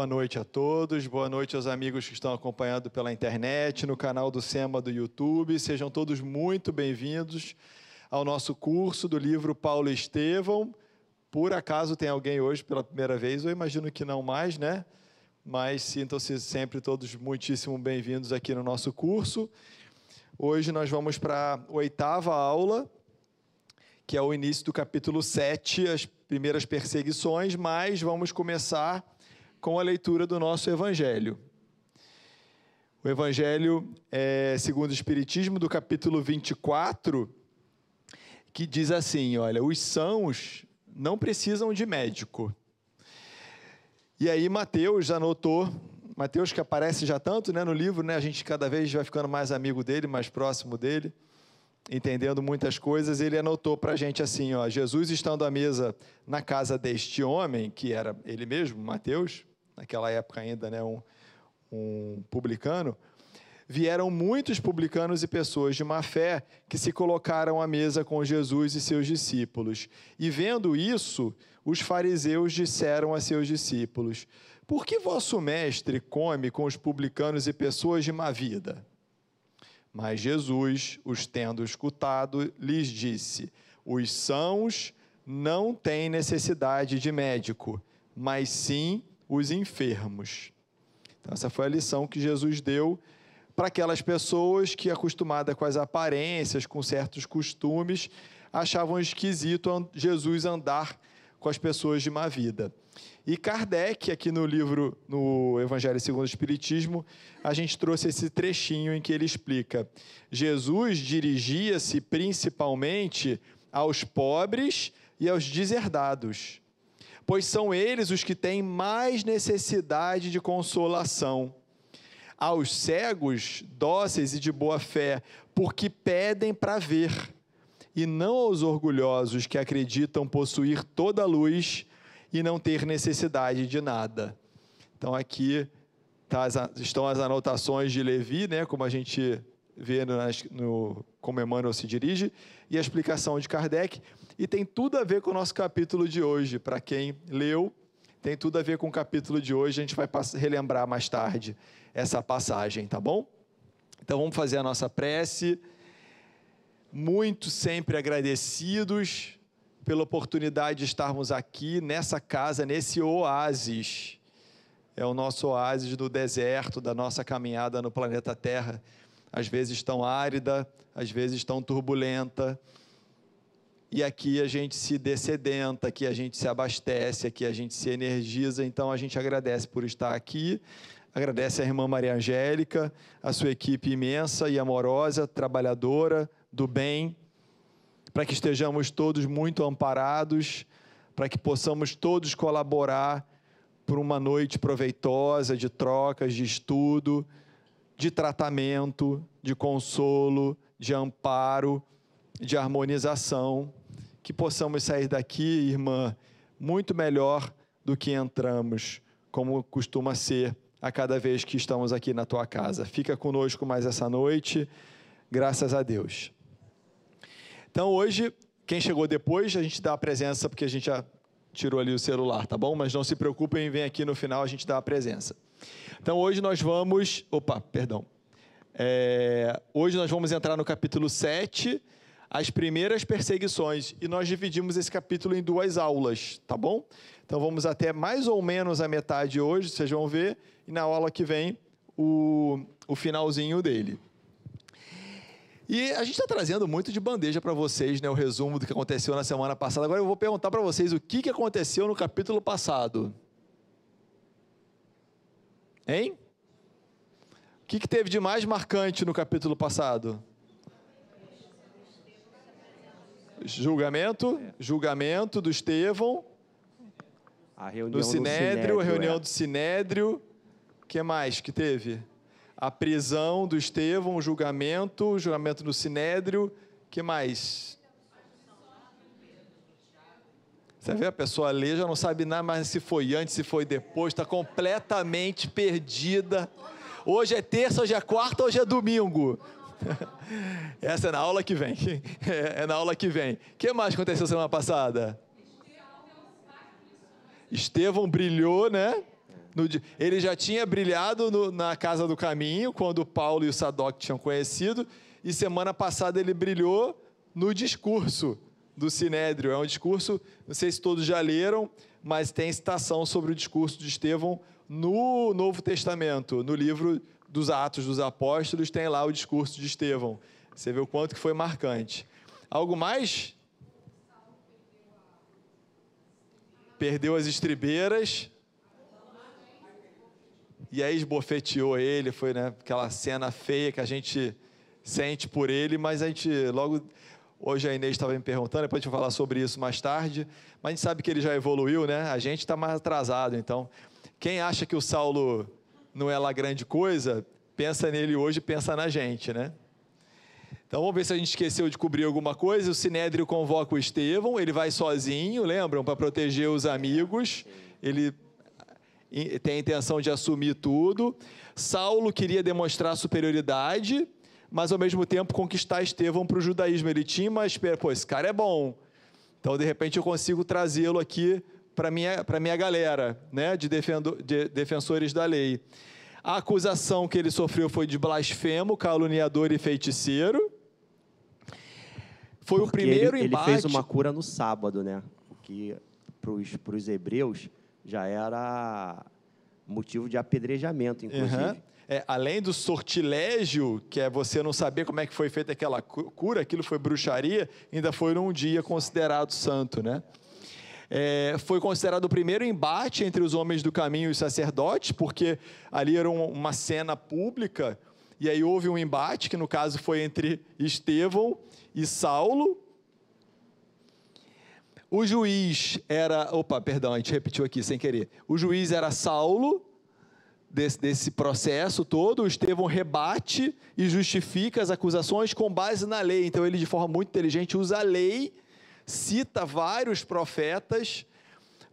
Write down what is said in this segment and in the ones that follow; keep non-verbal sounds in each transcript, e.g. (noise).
Boa noite a todos, boa noite aos amigos que estão acompanhando pela internet, no canal do SEMA do YouTube. Sejam todos muito bem-vindos ao nosso curso do livro Paulo Estevão. Por acaso tem alguém hoje pela primeira vez? Eu imagino que não mais, né? Mas sintam-se sempre todos muitíssimo bem-vindos aqui no nosso curso. Hoje nós vamos para a oitava aula, que é o início do capítulo 7, as primeiras perseguições, mas vamos começar com a leitura do nosso Evangelho. O Evangelho é segundo o Espiritismo, do capítulo 24, que diz assim: olha, os sãos não precisam de médico. E aí Mateus anotou, Mateus que aparece já tanto né, no livro, né, a gente cada vez vai ficando mais amigo dele, mais próximo dele entendendo muitas coisas, ele anotou para a gente assim: ó, Jesus estando à mesa na casa deste homem, que era ele mesmo, Mateus, naquela época ainda né, um, um publicano, vieram muitos publicanos e pessoas de má fé que se colocaram à mesa com Jesus e seus discípulos. E vendo isso, os fariseus disseram a seus discípulos: Por que vosso mestre come com os publicanos e pessoas de má vida? Mas Jesus, os tendo escutado, lhes disse: Os sãos não têm necessidade de médico, mas sim os enfermos. Então, essa foi a lição que Jesus deu para aquelas pessoas que, acostumadas com as aparências, com certos costumes, achavam esquisito Jesus andar com as pessoas de má vida. E Kardec, aqui no livro, no Evangelho segundo o Espiritismo, a gente trouxe esse trechinho em que ele explica: Jesus dirigia-se principalmente aos pobres e aos deserdados, pois são eles os que têm mais necessidade de consolação. Aos cegos, dóceis e de boa fé, porque pedem para ver e não aos orgulhosos que acreditam possuir toda a luz e não ter necessidade de nada. Então aqui tá estão as anotações de Levi, né, como a gente vê no, no, como Emmanuel se dirige, e a explicação de Kardec, e tem tudo a ver com o nosso capítulo de hoje. Para quem leu, tem tudo a ver com o capítulo de hoje, a gente vai relembrar mais tarde essa passagem, tá bom? Então vamos fazer a nossa prece muito sempre agradecidos pela oportunidade de estarmos aqui nessa casa, nesse oásis. É o nosso oásis do deserto, da nossa caminhada no planeta Terra. Às vezes tão árida, às vezes tão turbulenta. E aqui a gente se descedenta, aqui a gente se abastece, aqui a gente se energiza. Então a gente agradece por estar aqui. Agradece a irmã Maria Angélica, a sua equipe imensa e amorosa, trabalhadora, do bem, para que estejamos todos muito amparados, para que possamos todos colaborar por uma noite proveitosa de trocas, de estudo, de tratamento, de consolo, de amparo, de harmonização, que possamos sair daqui, irmã, muito melhor do que entramos, como costuma ser a cada vez que estamos aqui na tua casa. Fica conosco mais essa noite, graças a Deus. Então hoje, quem chegou depois, a gente dá a presença, porque a gente já tirou ali o celular, tá bom? Mas não se preocupem, vem aqui no final, a gente dá a presença. Então hoje nós vamos. Opa, perdão. É, hoje nós vamos entrar no capítulo 7, as primeiras perseguições, e nós dividimos esse capítulo em duas aulas, tá bom? Então vamos até mais ou menos a metade hoje, vocês vão ver, e na aula que vem o, o finalzinho dele. E a gente está trazendo muito de bandeja para vocês, né, o resumo do que aconteceu na semana passada. Agora eu vou perguntar para vocês o que, que aconteceu no capítulo passado. Hein? O que, que teve de mais marcante no capítulo passado? Julgamento, julgamento do Estevão, a reunião do Sinédrio, do Sinédrio a reunião é. do Sinédrio. O que mais que teve? a prisão do Estevão, o julgamento, o julgamento do Sinédrio, que mais? Você vê, a pessoa lê, já não sabe nada mais se foi antes, se foi depois, está completamente perdida. Hoje é terça, hoje é quarta, hoje é domingo. (laughs) Essa é na aula que vem. (laughs) É na aula que vem. O que mais aconteceu semana passada? Estevão brilhou, né? No, ele já tinha brilhado no, na Casa do Caminho, quando Paulo e o Sadoc tinham conhecido, e semana passada ele brilhou no discurso do Sinédrio. É um discurso, não sei se todos já leram, mas tem citação sobre o discurso de Estevão no Novo Testamento, no livro dos Atos dos Apóstolos, tem lá o discurso de Estevão. Você vê o quanto que foi marcante. Algo mais? Perdeu as estribeiras. E aí esbofeteou ele, foi né, aquela cena feia que a gente sente por ele, mas a gente logo Hoje a Inês estava me perguntando, depois a gente vai falar sobre isso mais tarde, mas a gente sabe que ele já evoluiu, né? A gente está mais atrasado, então. Quem acha que o Saulo não é lá grande coisa, pensa nele hoje, pensa na gente, né? Então vamos ver se a gente esqueceu de cobrir alguma coisa. O Sinédrio convoca o Estevão, ele vai sozinho, lembram, para proteger os amigos. Ele tem a intenção de assumir tudo. Saulo queria demonstrar superioridade, mas ao mesmo tempo conquistar Estevão para o judaísmo. Ele tinha uma espera, pô, esse cara é bom. Então, de repente, eu consigo trazê-lo aqui para minha, minha galera, né, de, defendo, de defensores da lei. A acusação que ele sofreu foi de blasfemo, caluniador e feiticeiro. Foi Porque o primeiro ele, embate. Ele fez uma cura no sábado, né? O que para os hebreus já era motivo de apedrejamento, inclusive. Uhum é, além do sortilégio, que é você não saber como é que foi feita aquela cura, aquilo foi bruxaria, ainda foi num dia considerado santo, né? É, foi considerado o primeiro embate entre os homens do caminho e os sacerdotes, porque ali era uma cena pública, e aí houve um embate, que no caso foi entre Estevão e Saulo. O juiz era. Opa, perdão, a gente repetiu aqui sem querer. O juiz era Saulo, desse, desse processo todo, o Estevão rebate e justifica as acusações com base na lei. Então, ele, de forma muito inteligente, usa a lei, cita vários profetas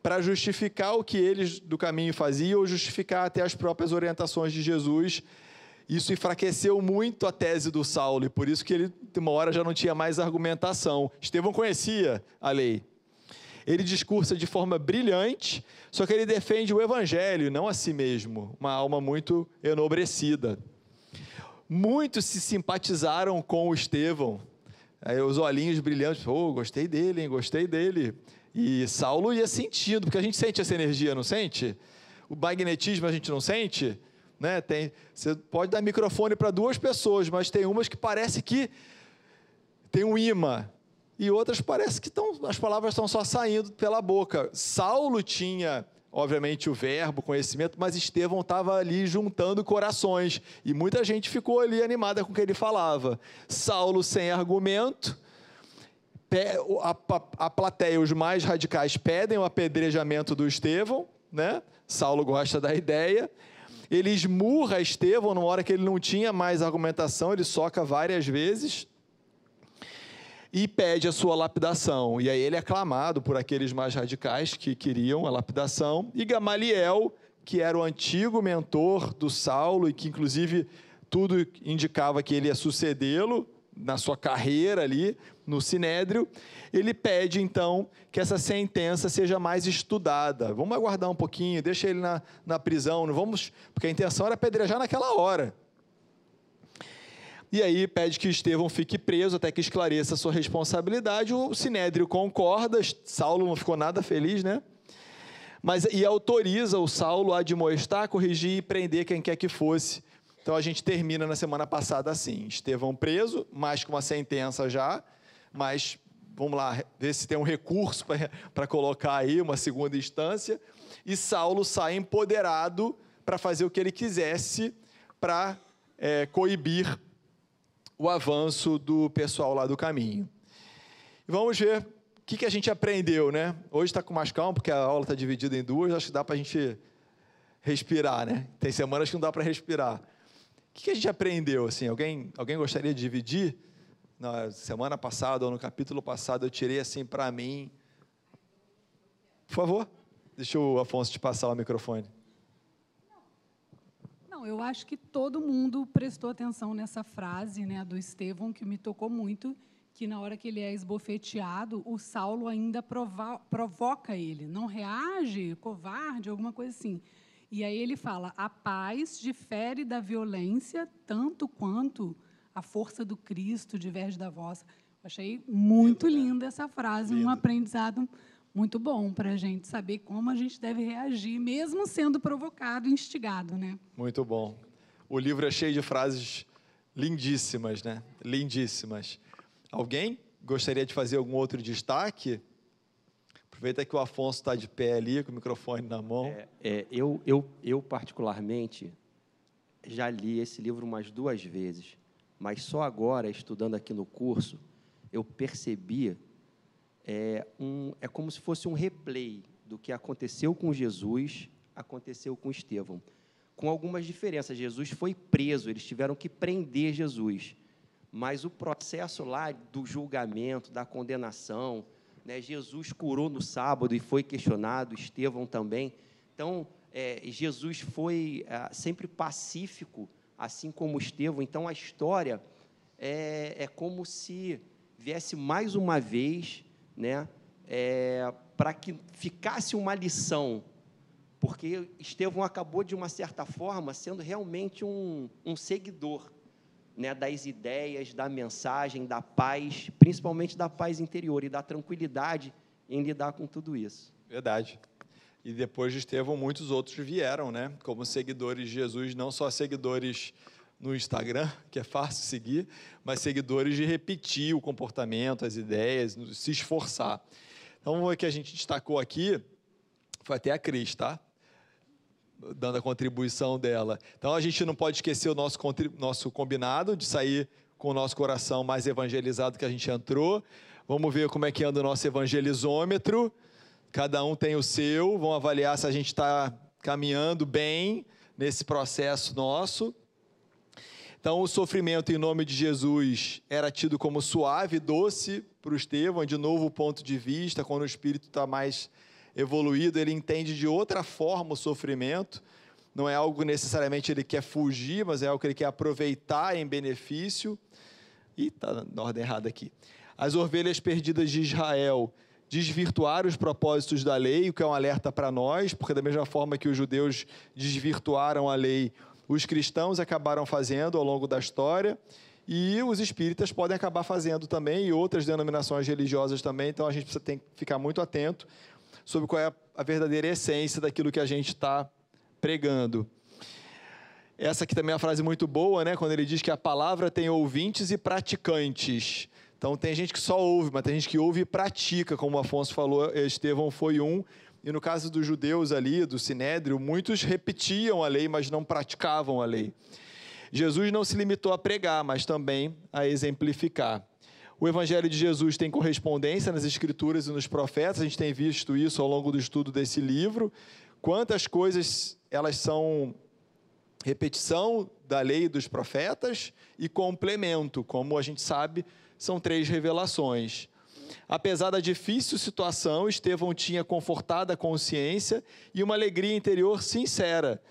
para justificar o que eles do caminho faziam ou justificar até as próprias orientações de Jesus. Isso enfraqueceu muito a tese do Saulo e por isso que ele, uma hora, já não tinha mais argumentação. Estevão conhecia a lei. Ele discursa de forma brilhante, só que ele defende o evangelho, não a si mesmo, uma alma muito enobrecida. Muitos se simpatizaram com o Estevão, Aí, os olhinhos brilhantes, oh, gostei dele, hein, gostei dele. E Saulo ia sentindo, porque a gente sente essa energia, não sente? O magnetismo a gente não sente? Né? Tem, você pode dar microfone para duas pessoas, mas tem umas que parece que tem um imã e outras parece que tão, as palavras estão só saindo pela boca. Saulo tinha, obviamente, o verbo, conhecimento, mas Estevão estava ali juntando corações e muita gente ficou ali animada com o que ele falava. Saulo sem argumento. A, a, a plateia, os mais radicais, pedem o apedrejamento do Estevão, né? Saulo gosta da ideia. Ele esmurra Estevão numa hora que ele não tinha mais argumentação, ele soca várias vezes e pede a sua lapidação. E aí ele é aclamado por aqueles mais radicais que queriam a lapidação. E Gamaliel, que era o antigo mentor do Saulo e que, inclusive, tudo indicava que ele ia sucedê-lo na sua carreira ali no Sinédrio, ele pede então que essa sentença seja mais estudada. Vamos aguardar um pouquinho, deixa ele na, na prisão, não vamos, porque a intenção era apedrejar naquela hora. E aí pede que Estevão fique preso até que esclareça a sua responsabilidade. O Sinédrio concorda, Saulo não ficou nada feliz, né? Mas e autoriza o Saulo a admoestar, corrigir e prender quem quer que fosse. Então a gente termina na semana passada assim: Estevão preso, mais com uma sentença já, mas vamos lá, ver se tem um recurso para colocar aí, uma segunda instância. E Saulo sai empoderado para fazer o que ele quisesse para é, coibir o avanço do pessoal lá do caminho. vamos ver o que, que a gente aprendeu, né? Hoje está com mais calma, porque a aula está dividida em duas, acho que dá para a gente respirar, né? Tem semanas que não dá para respirar. O que, que a gente aprendeu? Assim, alguém, alguém gostaria de dividir? Na semana passada ou no capítulo passado eu tirei assim para mim. Por favor, deixa o Afonso te passar o microfone. Não, eu acho que todo mundo prestou atenção nessa frase né, do Estevão, que me tocou muito, que na hora que ele é esbofeteado, o Saulo ainda provoca ele, não reage, covarde, alguma coisa assim. E aí ele fala: a paz difere da violência tanto quanto a força do Cristo diverge da vossa. Achei muito né? linda essa frase, um aprendizado muito bom para a gente saber como a gente deve reagir, mesmo sendo provocado, instigado, né? Muito bom. O livro é cheio de frases lindíssimas, né? Lindíssimas. Alguém gostaria de fazer algum outro destaque? Aproveita que o Afonso está de pé ali, com o microfone na mão. É, é, eu, eu, eu, particularmente, já li esse livro umas duas vezes, mas só agora, estudando aqui no curso, eu percebi é, um, é como se fosse um replay do que aconteceu com Jesus, aconteceu com Estevão, com algumas diferenças. Jesus foi preso, eles tiveram que prender Jesus, mas o processo lá do julgamento, da condenação, né, Jesus curou no sábado e foi questionado, Estevão também. Então, é, Jesus foi é, sempre pacífico, assim como Estevão. Então, a história é, é como se viesse mais uma vez né, é, para que ficasse uma lição, porque Estevão acabou, de uma certa forma, sendo realmente um, um seguidor né, das ideias, da mensagem, da paz, principalmente da paz interior e da tranquilidade em lidar com tudo isso. Verdade. E depois de Estevão, muitos outros vieram, né? Como seguidores de Jesus, não só seguidores no Instagram, que é fácil seguir, mas seguidores de repetir o comportamento, as ideias, se esforçar. Então, o que a gente destacou aqui foi até a Cris, tá? Dando a contribuição dela. Então, a gente não pode esquecer o nosso, nosso combinado de sair com o nosso coração mais evangelizado que a gente entrou. Vamos ver como é que anda o nosso evangelizômetro. Cada um tem o seu. Vamos avaliar se a gente está caminhando bem nesse processo nosso. Então, o sofrimento em nome de Jesus era tido como suave, doce para o Estevão, de novo ponto de vista, quando o espírito está mais evoluído, ele entende de outra forma o sofrimento. Não é algo necessariamente ele quer fugir, mas é algo que ele quer aproveitar em benefício. E está na ordem errada aqui. As ovelhas perdidas de Israel desvirtuaram os propósitos da lei, o que é um alerta para nós, porque da mesma forma que os judeus desvirtuaram a lei, os cristãos acabaram fazendo ao longo da história e os espíritas podem acabar fazendo também e outras denominações religiosas também. Então a gente precisa ter que ficar muito atento sobre qual é a verdadeira essência daquilo que a gente está pregando. Essa aqui também é uma frase muito boa, né? Quando ele diz que a palavra tem ouvintes e praticantes. Então tem gente que só ouve, mas tem gente que ouve e pratica, como o Afonso falou, Estevão foi um. E no caso dos judeus ali, do Sinédrio, muitos repetiam a lei, mas não praticavam a lei. Jesus não se limitou a pregar, mas também a exemplificar. O Evangelho de Jesus tem correspondência nas Escrituras e nos profetas, a gente tem visto isso ao longo do estudo desse livro. Quantas coisas elas são repetição da lei dos profetas e complemento, como a gente sabe, são três revelações. Apesar da difícil situação, Estevão tinha confortada consciência e uma alegria interior sincera.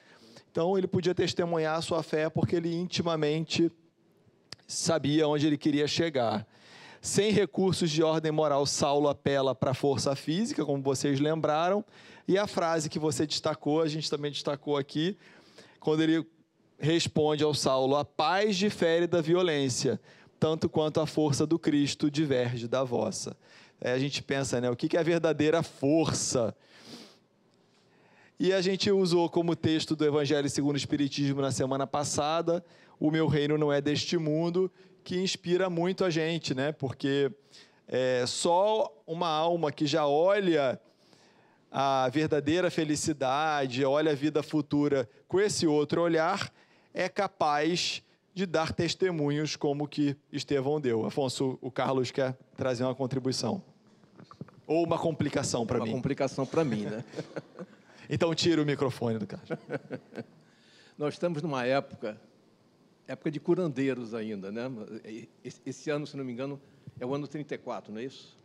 Então, ele podia testemunhar a sua fé porque ele intimamente sabia onde ele queria chegar. Sem recursos de ordem moral, Saulo apela para a força física, como vocês lembraram. E a frase que você destacou, a gente também destacou aqui, quando ele responde ao Saulo: A paz difere da violência tanto quanto a força do Cristo diverge da vossa. Aí a gente pensa, né, o que é a verdadeira força? E a gente usou como texto do Evangelho segundo o Espiritismo na semana passada, o meu reino não é deste mundo, que inspira muito a gente, né? Porque é, só uma alma que já olha a verdadeira felicidade, olha a vida futura com esse outro olhar, é capaz de dar testemunhos como que Estevão deu. Afonso, o Carlos quer trazer uma contribuição. Ou uma complicação para mim. Uma complicação para mim, né? (laughs) então tira o microfone do Carlos. (laughs) Nós estamos numa época, época de curandeiros ainda, né? Esse ano, se não me engano, é o ano 34, não é isso?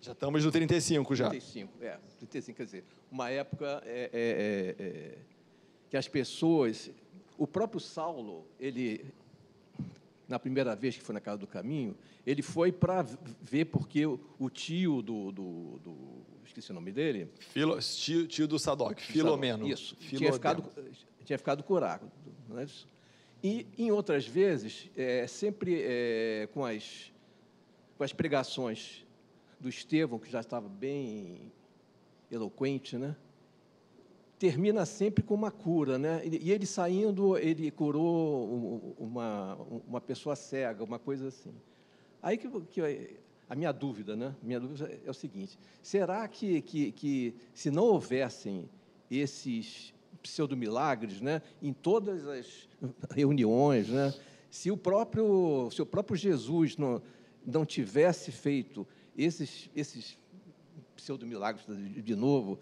Já estamos no 35 já. 35, é. 35, quer dizer, uma época é, é, é, é que as pessoas... O próprio Saulo, ele na primeira vez que foi na Casa do Caminho, ele foi para ver porque o tio do, do, do, Esqueci o nome dele. Filo, tio, tio do Sadoc, Filomeno. Isso, Filomeno. Tinha, ficado, tinha ficado curado. Não é isso? E, em outras vezes, é, sempre é, com, as, com as pregações do Estevão, que já estava bem eloquente, né? Termina sempre com uma cura, né? E ele saindo, ele curou uma, uma pessoa cega, uma coisa assim. Aí que, que a minha dúvida, né? Minha dúvida é o seguinte: será que, que, que se não houvessem esses pseudo-milagres, né? Em todas as reuniões, né? Se o próprio, se o próprio Jesus não, não tivesse feito esses, esses pseudo-milagres de novo,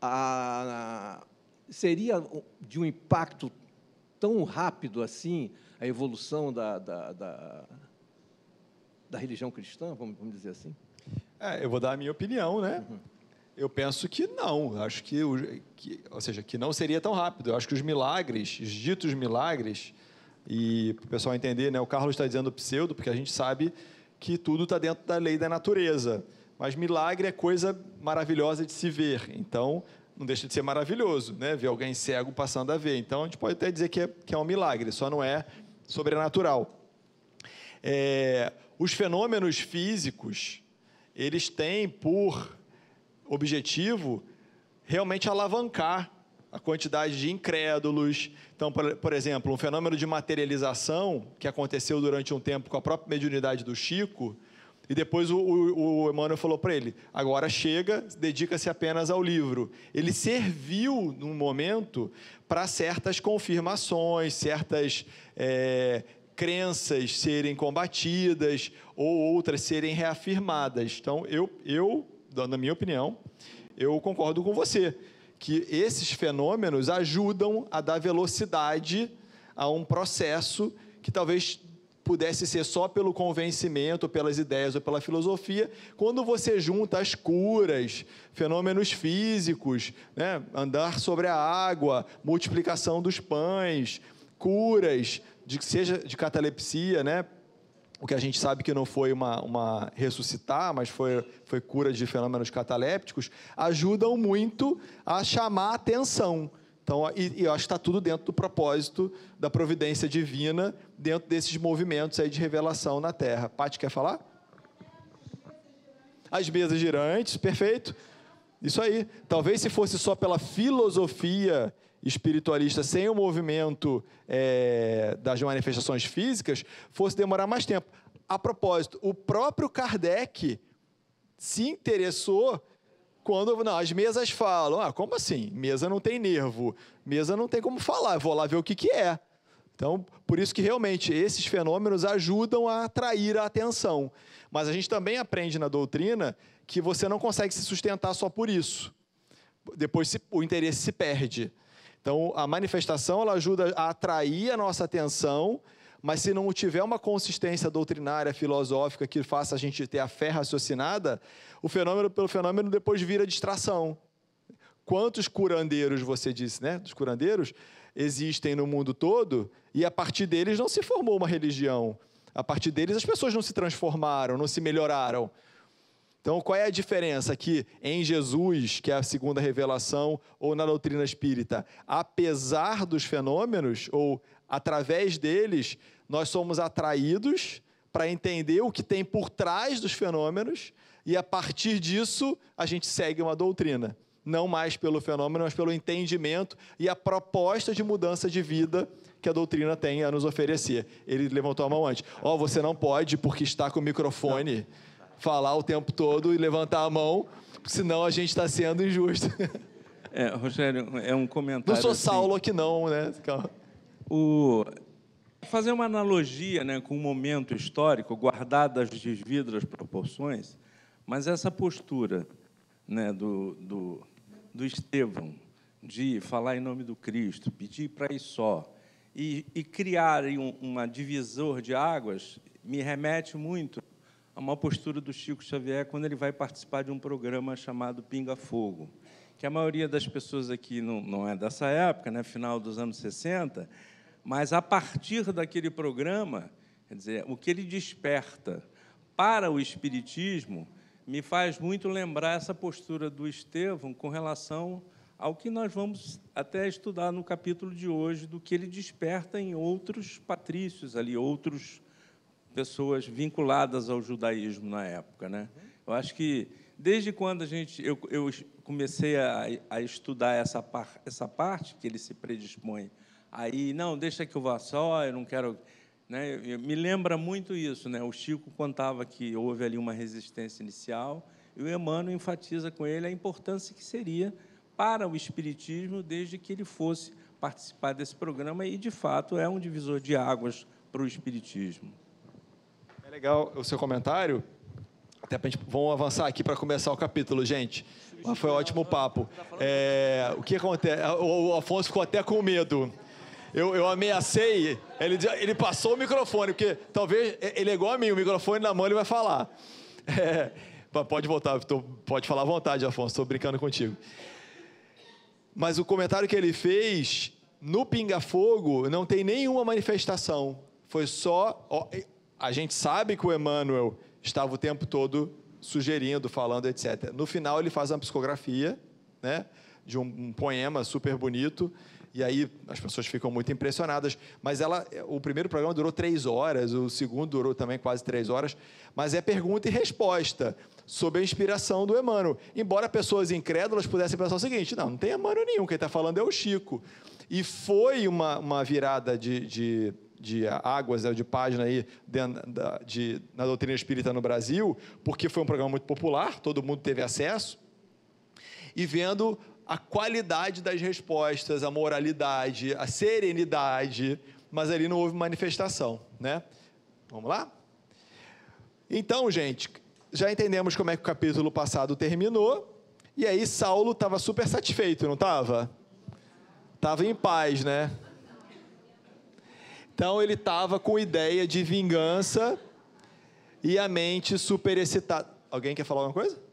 a, seria de um impacto tão rápido assim a evolução da, da, da, da religião cristã, vamos, vamos, dizer assim? É, eu vou dar a minha opinião, né? Uhum. Eu penso que não. Acho que, que, ou seja, que não seria tão rápido. Eu acho que os milagres, os ditos milagres, e para o pessoal entender, né, o Carlos está dizendo pseudo, porque a gente sabe que tudo está dentro da lei da natureza. Mas milagre é coisa maravilhosa de se ver. Então, não deixa de ser maravilhoso, né? Ver alguém cego passando a ver. Então, a gente pode até dizer que é, que é um milagre, só não é sobrenatural. É, os fenômenos físicos, eles têm por objetivo realmente alavancar a quantidade de incrédulos. Então, por, por, exemplo, um fenômeno de materialização que aconteceu durante um tempo com a própria mediunidade do Chico, e depois o, o, o Emmanuel falou para ele: agora chega, dedica-se apenas ao livro. Ele serviu, num momento, para certas confirmações, certas é, crenças serem combatidas ou outras serem reafirmadas. Então, eu, eu, dando a minha opinião, eu concordo com você que esses fenômenos ajudam a dar velocidade a um processo que talvez pudesse ser só pelo convencimento, pelas ideias ou pela filosofia, quando você junta as curas, fenômenos físicos, né? andar sobre a água, multiplicação dos pães, curas, de, seja de catalepsia, né? o que a gente sabe que não foi uma, uma ressuscitar, mas foi, foi cura de fenômenos catalépticos, ajudam muito a chamar a atenção. Então, e, e eu acho que está tudo dentro do propósito da providência divina, dentro desses movimentos aí de revelação na Terra. Paty, quer falar? As mesas girantes, perfeito. Isso aí. Talvez se fosse só pela filosofia espiritualista, sem o movimento é, das manifestações físicas, fosse demorar mais tempo. A propósito, o próprio Kardec se interessou quando não, as mesas falam, ah, como assim? Mesa não tem nervo, mesa não tem como falar, eu vou lá ver o que, que é. Então, por isso que realmente esses fenômenos ajudam a atrair a atenção. Mas a gente também aprende na doutrina que você não consegue se sustentar só por isso. Depois o interesse se perde. Então, a manifestação ela ajuda a atrair a nossa atenção mas se não tiver uma consistência doutrinária, filosófica que faça a gente ter a fé raciocinada, o fenômeno pelo fenômeno depois vira distração. Quantos curandeiros, você disse, né? Dos curandeiros existem no mundo todo e a partir deles não se formou uma religião. A partir deles as pessoas não se transformaram, não se melhoraram. Então, qual é a diferença aqui em Jesus, que é a segunda revelação, ou na doutrina espírita? Apesar dos fenômenos, ou através deles, nós somos atraídos para entender o que tem por trás dos fenômenos e a partir disso a gente segue uma doutrina. Não mais pelo fenômeno, mas pelo entendimento e a proposta de mudança de vida que a doutrina tem a nos oferecer. Ele levantou a mão antes. Ó, oh, você não pode, porque está com o microfone, falar o tempo todo e levantar a mão, senão a gente está sendo injusto. É, Rogério, é um comentário. Não sou assim, Saulo aqui, não, né? Calma. O, fazer uma analogia né, com um momento histórico, guardado as devidas proporções, mas essa postura né, do, do, do Estevão de falar em nome do Cristo, pedir para ir só, e, e criar um, uma divisor de águas, me remete muito a uma postura do Chico Xavier quando ele vai participar de um programa chamado Pinga Fogo, que a maioria das pessoas aqui não, não é dessa época, né, final dos anos 60, mas a partir daquele programa Quer dizer, o que ele desperta para o Espiritismo me faz muito lembrar essa postura do Estevão com relação ao que nós vamos até estudar no capítulo de hoje, do que ele desperta em outros patrícios ali, outros pessoas vinculadas ao judaísmo na época, né? Eu acho que desde quando a gente eu, eu comecei a, a estudar essa, par, essa parte que ele se predispõe aí, não, deixa que eu vá só, eu não quero né? Me lembra muito isso. Né? O Chico contava que houve ali uma resistência inicial, e o Emmanuel enfatiza com ele a importância que seria para o Espiritismo desde que ele fosse participar desse programa, e, de fato, é um divisor de águas para o Espiritismo. É legal o seu comentário. Até a gente, vamos avançar aqui para começar o capítulo, gente. Mas foi um ótimo papo. É, o que acontece? O Afonso ficou até com medo eu, eu ameacei, ele, ele passou o microfone, porque talvez ele é igual a mim, o microfone na mão ele vai falar. (laughs) É, pode voltar, tô, pode falar à vontade, Afonso, estou brincando contigo. Mas o comentário que ele fez no Pinga Fogo não tem nenhuma manifestação. Foi só. Ó, a gente sabe que o Emmanuel estava o tempo todo sugerindo, falando, etc. No final, ele faz uma psicografia né, de um, um poema super bonito e aí as pessoas ficam muito impressionadas. Mas ela, o primeiro programa durou três horas, o segundo durou também quase três horas. Mas é pergunta e resposta sobre a inspiração do Emmanuel. Embora pessoas incrédulas pudessem pensar o seguinte: não, não tem Emmanuel nenhum, quem está falando é o Chico. E foi uma, uma virada de, de, de águas, né, de página aí de, de, na doutrina espírita no Brasil, porque foi um programa muito popular, todo mundo teve acesso. E vendo a qualidade das respostas, a moralidade, a serenidade, mas ali não houve manifestação, né? Vamos lá? Então, gente, já entendemos como é que o capítulo passado terminou, e aí Saulo estava super satisfeito, não estava? Estava em paz, né? Então ele estava com ideia de vingança e a mente super excitada. Alguém quer falar alguma coisa?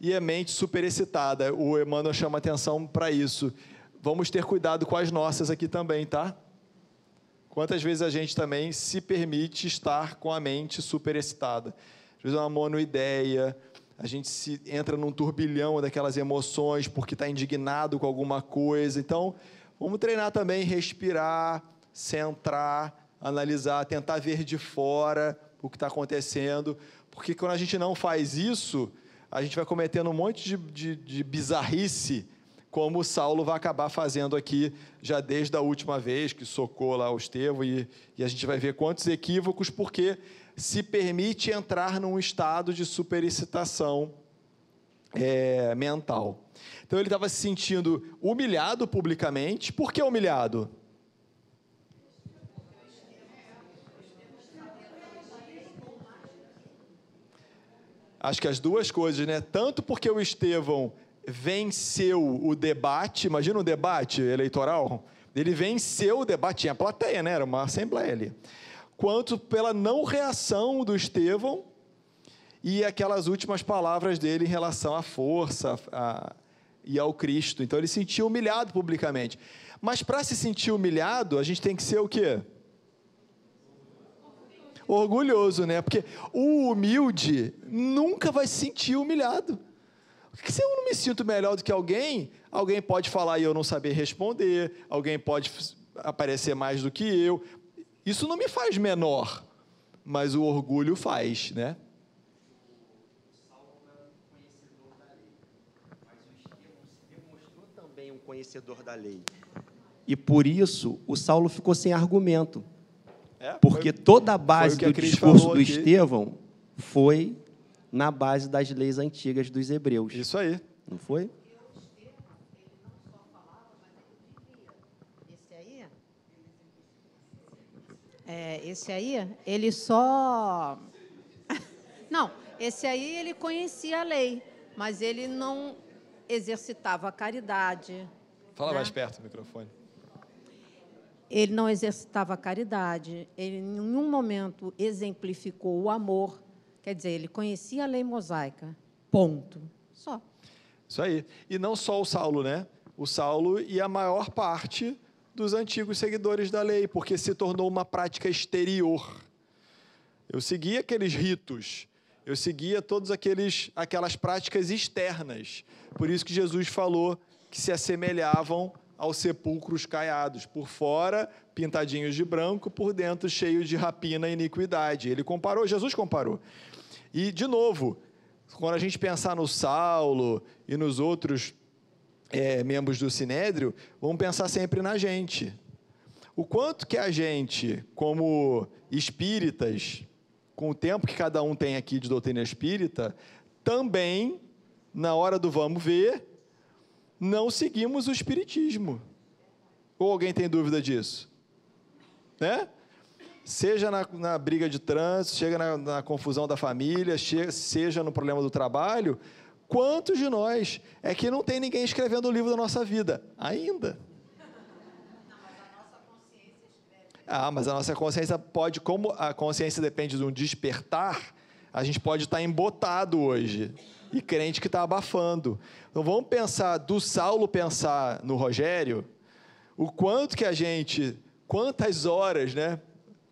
E a mente superexcitada. O Emmanuel chama atenção para isso. Vamos ter cuidado com as nossas aqui também, tá? Quantas vezes a gente também se permite estar com a mente superexcitada? Às vezes é uma monoideia, a gente se entra num turbilhão daquelas emoções porque está indignado com alguma coisa. Então, vamos treinar também respirar, centrar, analisar, tentar ver de fora o que está acontecendo, porque quando a gente não faz isso, a gente vai cometendo um monte de, de, de bizarrice, como Saulo vai acabar fazendo aqui, já desde a última vez que socou lá o Estevão, e, e a gente vai ver quantos equívocos, porque se permite entrar num estado de superexcitação é, mental. Então ele estava se sentindo humilhado publicamente. Por que humilhado? Acho que as duas coisas, né? Tanto porque o Estevão venceu o debate, imagina um debate eleitoral, ele venceu o debate, tinha plateia, né? Era uma assembleia ali. Quanto pela não reação do Estevão e aquelas últimas palavras dele em relação à força a, e ao Cristo. Então ele se sentiu humilhado publicamente. Mas para se sentir humilhado, a gente tem que ser o quê? Orgulhoso, né? Porque o humilde nunca vai se sentir humilhado. Porque se eu não me sinto melhor do que alguém, alguém pode falar e eu não saber responder, alguém pode aparecer mais do que eu. Isso não me faz menor, mas o orgulho faz, né? um conhecedor da lei. E por isso o Saulo ficou sem argumento. É, Porque foi, toda a base do discurso do Estevão foi na base das leis antigas dos hebreus. Isso aí. Não foi? É, esse aí, ele só. (laughs) Não, esse aí ele conhecia a lei, mas ele não exercitava a caridade. Fala né? mais perto do microfone ele não exercitava caridade, ele em nenhum momento exemplificou o amor. Quer dizer, ele conhecia a lei mosaica. Ponto. Só. Isso aí. E não só o Saulo, né? O Saulo e a maior parte dos antigos seguidores da lei, porque se tornou uma prática exterior. Eu seguia aqueles ritos, eu seguia todas aquelas práticas externas. Por isso que Jesus falou que se assemelhavam aos sepulcros caiados, por fora pintadinhos de branco, por dentro cheios de rapina e iniquidade. Ele comparou, Jesus comparou. E, de novo, quando a gente pensar no Saulo e nos outros é, membros do Sinédrio, vamos pensar sempre na gente. O quanto que a gente, como espíritas, com o tempo que cada um tem aqui de doutrina espírita, também, na hora do vamos ver, não seguimos o espiritismo. Ou alguém tem dúvida disso? Né? Seja na, na briga de trânsito, seja na, na confusão da família, seja no problema do trabalho, quantos de nós é que não tem ninguém escrevendo o livro da nossa vida? Ainda. Ah, mas a nossa consciência pode, como a consciência depende de um despertar, a gente pode estar embotado hoje e crente que está abafando. Então vamos pensar, do Saulo pensar no Rogério, o quanto que a gente, quantas horas, né,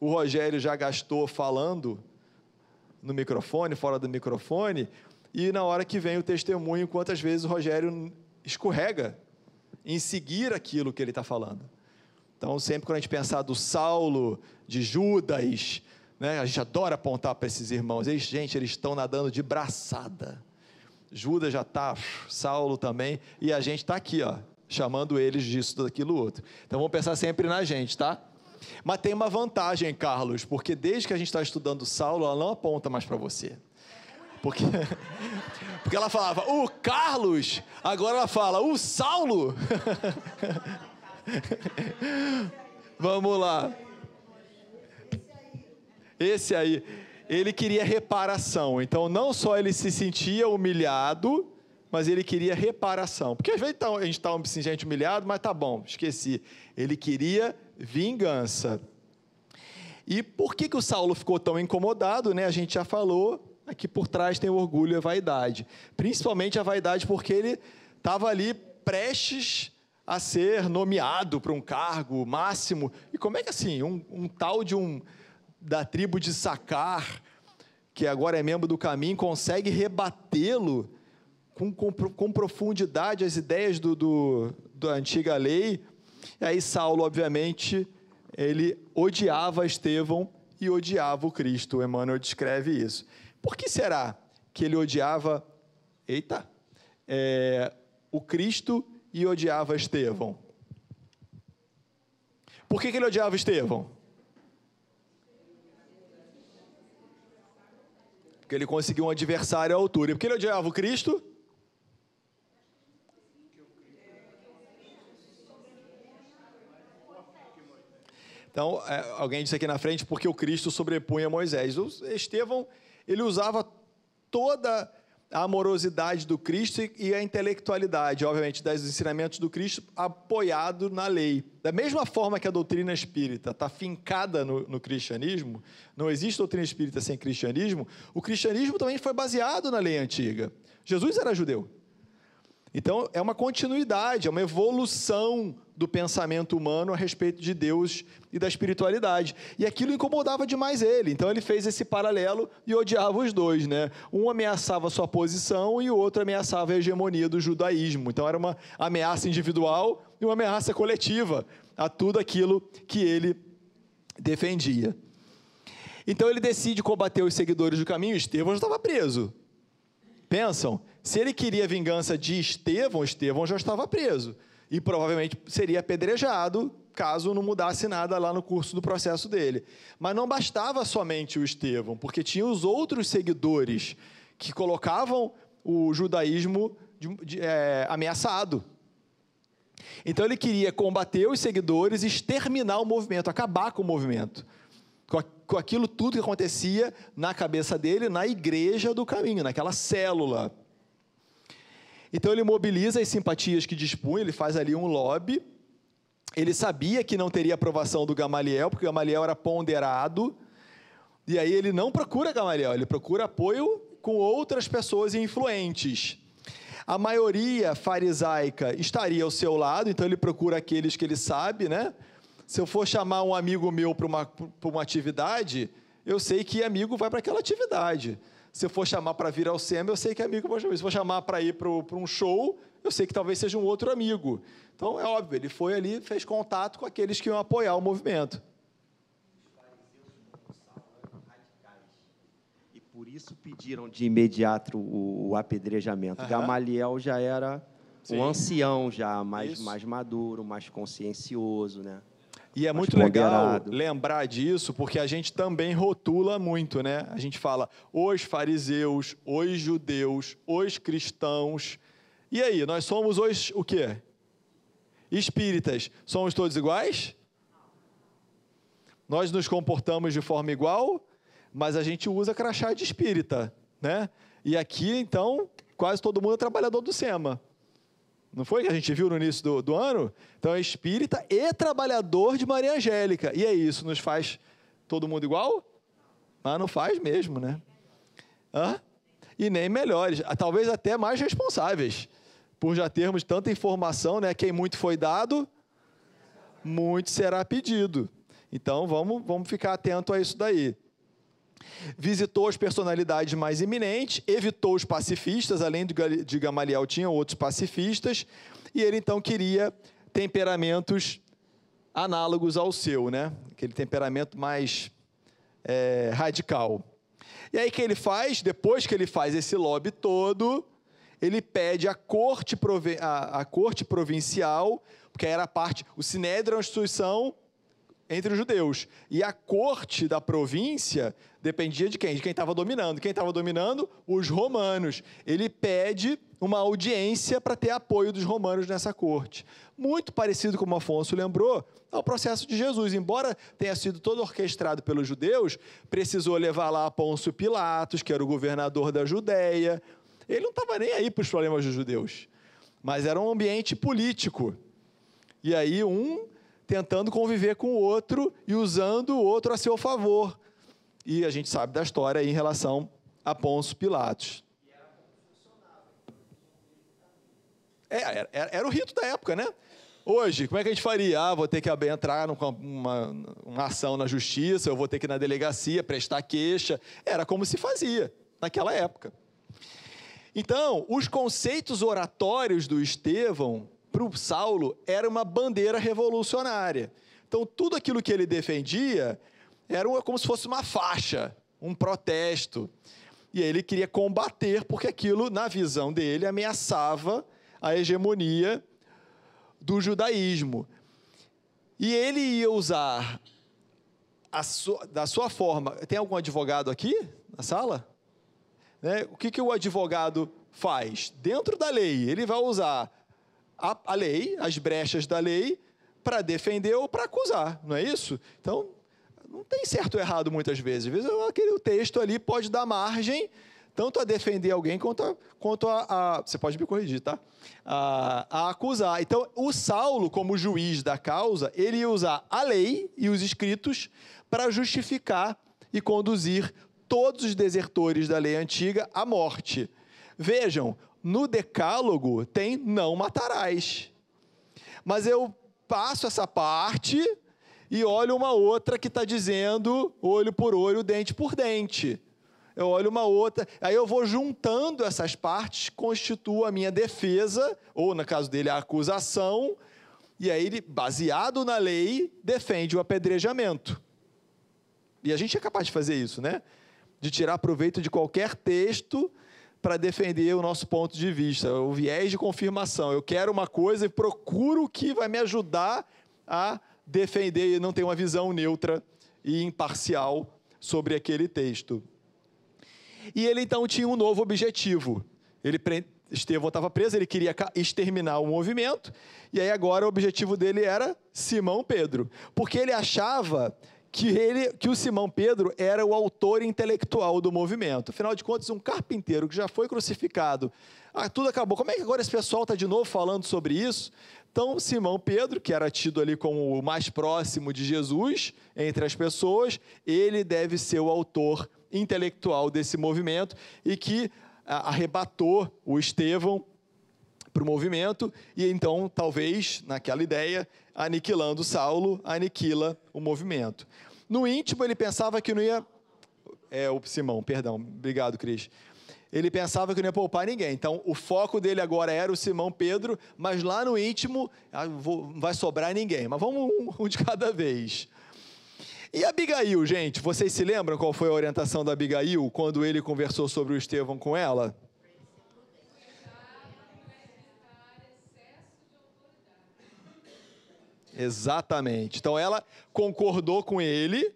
o Rogério já gastou falando no microfone, fora do microfone, e na hora que vem o testemunho, quantas vezes o Rogério escorrega em seguir aquilo que ele está falando. Então, sempre quando a gente pensar do Saulo, de Judas, né, a gente adora apontar para esses irmãos. Eles, gente, eles estão nadando de braçada. Judas já está, Saulo também, e a gente está aqui, ó, chamando eles disso, daquilo, outro. Então vamos pensar sempre na gente, tá? Mas tem uma vantagem, Carlos, porque desde que a gente está estudando Saulo, ela não aponta mais para você. Porque, (laughs) porque ela falava, o Carlos, agora ela fala, o Saulo. (laughs) Vamos lá. Esse aí ele queria reparação. Então, não só ele se sentia humilhado, mas ele queria reparação. Porque às vezes tá, a gente está se sente humilhado, mas tá bom, esqueci. Ele queria vingança. E por que, que o Saulo ficou tão incomodado? Né? A gente já falou, aqui por trás tem o orgulho e a vaidade. Principalmente a vaidade porque ele estava ali prestes a ser nomeado para um cargo máximo. E como é que assim, um, um tal de um da tribo de Sacar, que agora é membro do caminho, consegue rebatê-lo com, com, com, profundidade as ideias do, do, da antiga lei. E aí Saulo, obviamente, ele odiava Estevão e odiava o Cristo. Emmanuel descreve isso. Por que será que ele odiava, eita, é, o Cristo e odiava Estevão? Por que, que ele odiava Estevão? Porque ele conseguiu um adversário à altura. E por que ele odiava o Cristo? Então, é, alguém disse aqui na frente, porque o Cristo sobrepunha Moisés. Estevão, ele usava toda a amorosidade do Cristo e a intelectualidade, obviamente, dos ensinamentos do Cristo apoiado na lei. Da mesma forma que a doutrina espírita está fincada no, no, cristianismo, não existe doutrina espírita sem cristianismo, o cristianismo também foi baseado na lei antiga. Jesus era judeu. Então, é uma continuidade, é uma evolução do pensamento humano a respeito de Deus e da espiritualidade. E aquilo incomodava demais ele. Então, ele fez esse paralelo e odiava os dois. Né? Um ameaçava sua posição e o outro ameaçava a hegemonia do judaísmo. Então, era uma ameaça individual e uma ameaça coletiva a tudo aquilo que ele defendia. Então, ele decide combater os seguidores do caminho. Estevão já estava preso. Pensam, se ele queria vingança de Estevão, Estevão já estava preso. E provavelmente seria apedrejado caso não mudasse nada lá no curso do processo dele. Mas não bastava somente o Estevão, porque tinha os outros seguidores que colocavam o judaísmo de, de, é, ameaçado. Então ele queria combater os seguidores e exterminar o movimento, acabar com o movimento. Com, com aquilo tudo que acontecia na cabeça dele, na igreja do caminho, naquela célula então ele mobiliza as simpatias que dispunha, ele faz ali um lobby. Ele sabia que não teria aprovação do Gamaliel, porque o Gamaliel era ponderado. E aí ele não procura Gamaliel, ele procura apoio com outras pessoas influentes. A maioria farisaica estaria ao seu lado, então ele procura aqueles que ele sabe, né? Se eu for chamar um amigo meu para uma, uma atividade, eu sei que amigo vai para aquela atividade. Se eu for chamar para vir ao SEMA, eu sei que amigo vai chamar. Se for chamar para ir para um show, eu sei que talvez seja um outro amigo. Então, é óbvio, ele foi ali, fez contato com aqueles que iam apoiar o movimento. E por isso pediram de imediato o, apedrejamento. Gamaliel já era Sim. um ancião, já mais, mais maduro, mais consciencioso, né? E é muito legal lembrar disso, porque a gente também rotula muito, né? A gente fala os fariseus, os judeus, os cristãos. E aí, nós somos os o quê? Espíritas. Somos todos iguais? Nós nos comportamos de forma igual, mas a gente usa crachá de espírita, né? E aqui, então, quase todo mundo é trabalhador do SEMA. Não foi que a gente viu no início do, do ano? Então é espírita e trabalhador de Maria Angélica. E é isso, nos faz todo mundo igual? Mas não faz mesmo, né? Hã? E nem melhores, talvez até mais responsáveis, por já termos tanta informação, né? Quem muito foi dado, muito será pedido. Então vamos, vamos ficar atento a isso daí. Visitou as personalidades mais eminentes, evitou os pacifistas, além de Gamaliel tinha outros pacifistas, e ele então queria temperamentos análogos ao seu, né? Aquele temperamento mais é, radical. E aí o que ele faz? Depois que ele faz esse lobby todo, ele pede à corte, a, a corte provincial, porque era a parte, o Sinédrio é uma instituição entre os judeus. E a corte da província dependia de quem? De quem estava dominando. Quem estava dominando? Os romanos. Ele pede uma audiência para ter apoio dos romanos nessa corte. Muito parecido, como Afonso lembrou, ao processo de Jesus. Embora tenha sido todo orquestrado pelos judeus, precisou levar lá Pôncio Pilatos, que era o governador da Judéia. Ele não estava nem aí para os problemas dos judeus, mas era um ambiente político. E aí um tentando conviver com o outro e usando o outro a seu favor. E a gente sabe da história em relação a Pôncio Pilatos. É, era, era, o rito da época, né? Hoje, como é que a gente faria? Ah, vou ter que entrar numa uma, ação na justiça, eu vou ter que ir na delegacia prestar queixa. Era como se fazia naquela época. Então, os conceitos oratórios do Estevão para o Saulo era uma bandeira revolucionária. Então, tudo aquilo que ele defendia era uma, como se fosse uma faixa, um protesto. E ele queria combater, porque aquilo, na visão dele, ameaçava a hegemonia do judaísmo. E ele ia usar sua, da sua forma. Tem algum advogado aqui na sala? Né? O que, que o advogado faz? Dentro da lei, ele vai usar a, a lei, as brechas da lei, para defender ou para acusar, não é isso? Então, não tem certo ou errado muitas vezes. Às vezes, aquele texto ali pode dar margem tanto a defender alguém quanto a, quanto a, a você pode me corrigir, tá? A, a, acusar. Então, o Saulo, como juiz da causa, ele ia usar a lei e os escritos para justificar e conduzir todos os desertores da lei antiga à morte. Vejam, no decálogo tem não matarás. Mas eu passo essa parte e olho uma outra que está dizendo olho por olho, dente por dente. Eu olho uma outra, aí eu vou juntando essas partes, constituo a minha defesa, ou no caso dele, a acusação, e aí ele, baseado na lei, defende o apedrejamento. E a gente é capaz de fazer isso, né? De tirar proveito de qualquer texto para defender o nosso ponto de vista, o viés de confirmação. Eu quero uma coisa e procuro o que vai me ajudar a defender e não ter uma visão neutra e imparcial sobre aquele texto. E ele então tinha um novo objetivo. Ele Estevão estava preso, ele queria exterminar o movimento, e aí agora o objetivo dele era Simão Pedro, porque ele achava que, ele, que o Simão Pedro era o autor intelectual do movimento. Afinal de contas, um carpinteiro que já foi crucificado, ah, tudo acabou. Como é que agora esse pessoal está de novo falando sobre isso? Então, Simão Pedro, que era tido ali como o mais próximo de Jesus entre as pessoas, ele deve ser o autor intelectual desse movimento e que arrebatou o Estevão para o movimento e então, talvez, naquela ideia, aniquilando Saulo, aniquila o movimento. No íntimo, ele pensava que não ia É, o Simão, perdão. Obrigado, Cris. Ele pensava que não ia poupar ninguém. Então, o foco dele agora era o Simão Pedro, mas lá no íntimo ah, não vai sobrar ninguém. Mas vamos (laughs) um de cada vez. E Abigail, gente, vocês se lembram qual foi a orientação da Abigail quando ele conversou sobre o Estevão com ela? Exatamente. Então ela concordou com ele,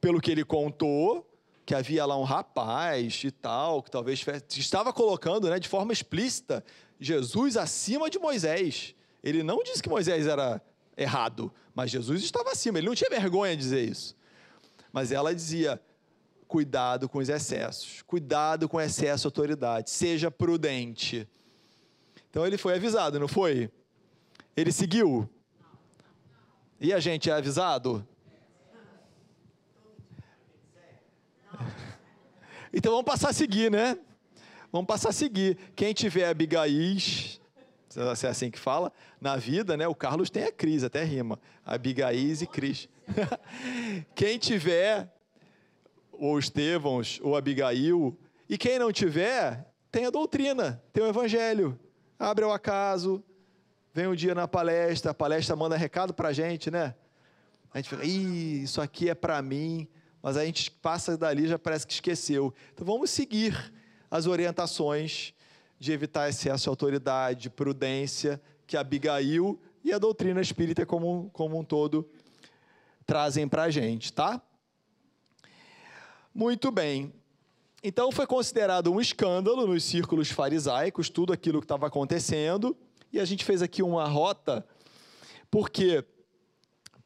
pelo que ele contou, que havia lá um rapaz e tal, que talvez estava colocando né, de forma explícita Jesus acima de Moisés. Ele não disse que Moisés era errado, mas Jesus estava acima. Ele não tinha vergonha de dizer isso. Mas ela dizia: cuidado com os excessos, cuidado com excesso de autoridade, seja prudente. Então ele foi avisado, não foi? Ele seguiu. E a gente é avisado? (laughs) Então vamos passar a seguir, né? Vamos passar a seguir. Quem tiver Abigaís, se é assim que fala, na vida, né? O Carlos tem a Cris, até rima. Abigaís e Cris. (laughs) quem tiver ou Estevãos ou Abigail, e quem não tiver, tem a doutrina, tem o evangelho. Abre o acaso, Vem um dia na palestra, a palestra manda recado para a gente, né? A gente fica, Ih, isso aqui é para mim, mas a gente passa dali já parece que esqueceu. Então vamos seguir as orientações de evitar excesso de autoridade, prudência, que Abigail e a doutrina espírita como, como um todo trazem para a gente, tá? Muito bem. Então foi considerado um escândalo nos círculos farisaicos tudo aquilo que estava acontecendo. E a gente fez aqui uma rota, porque,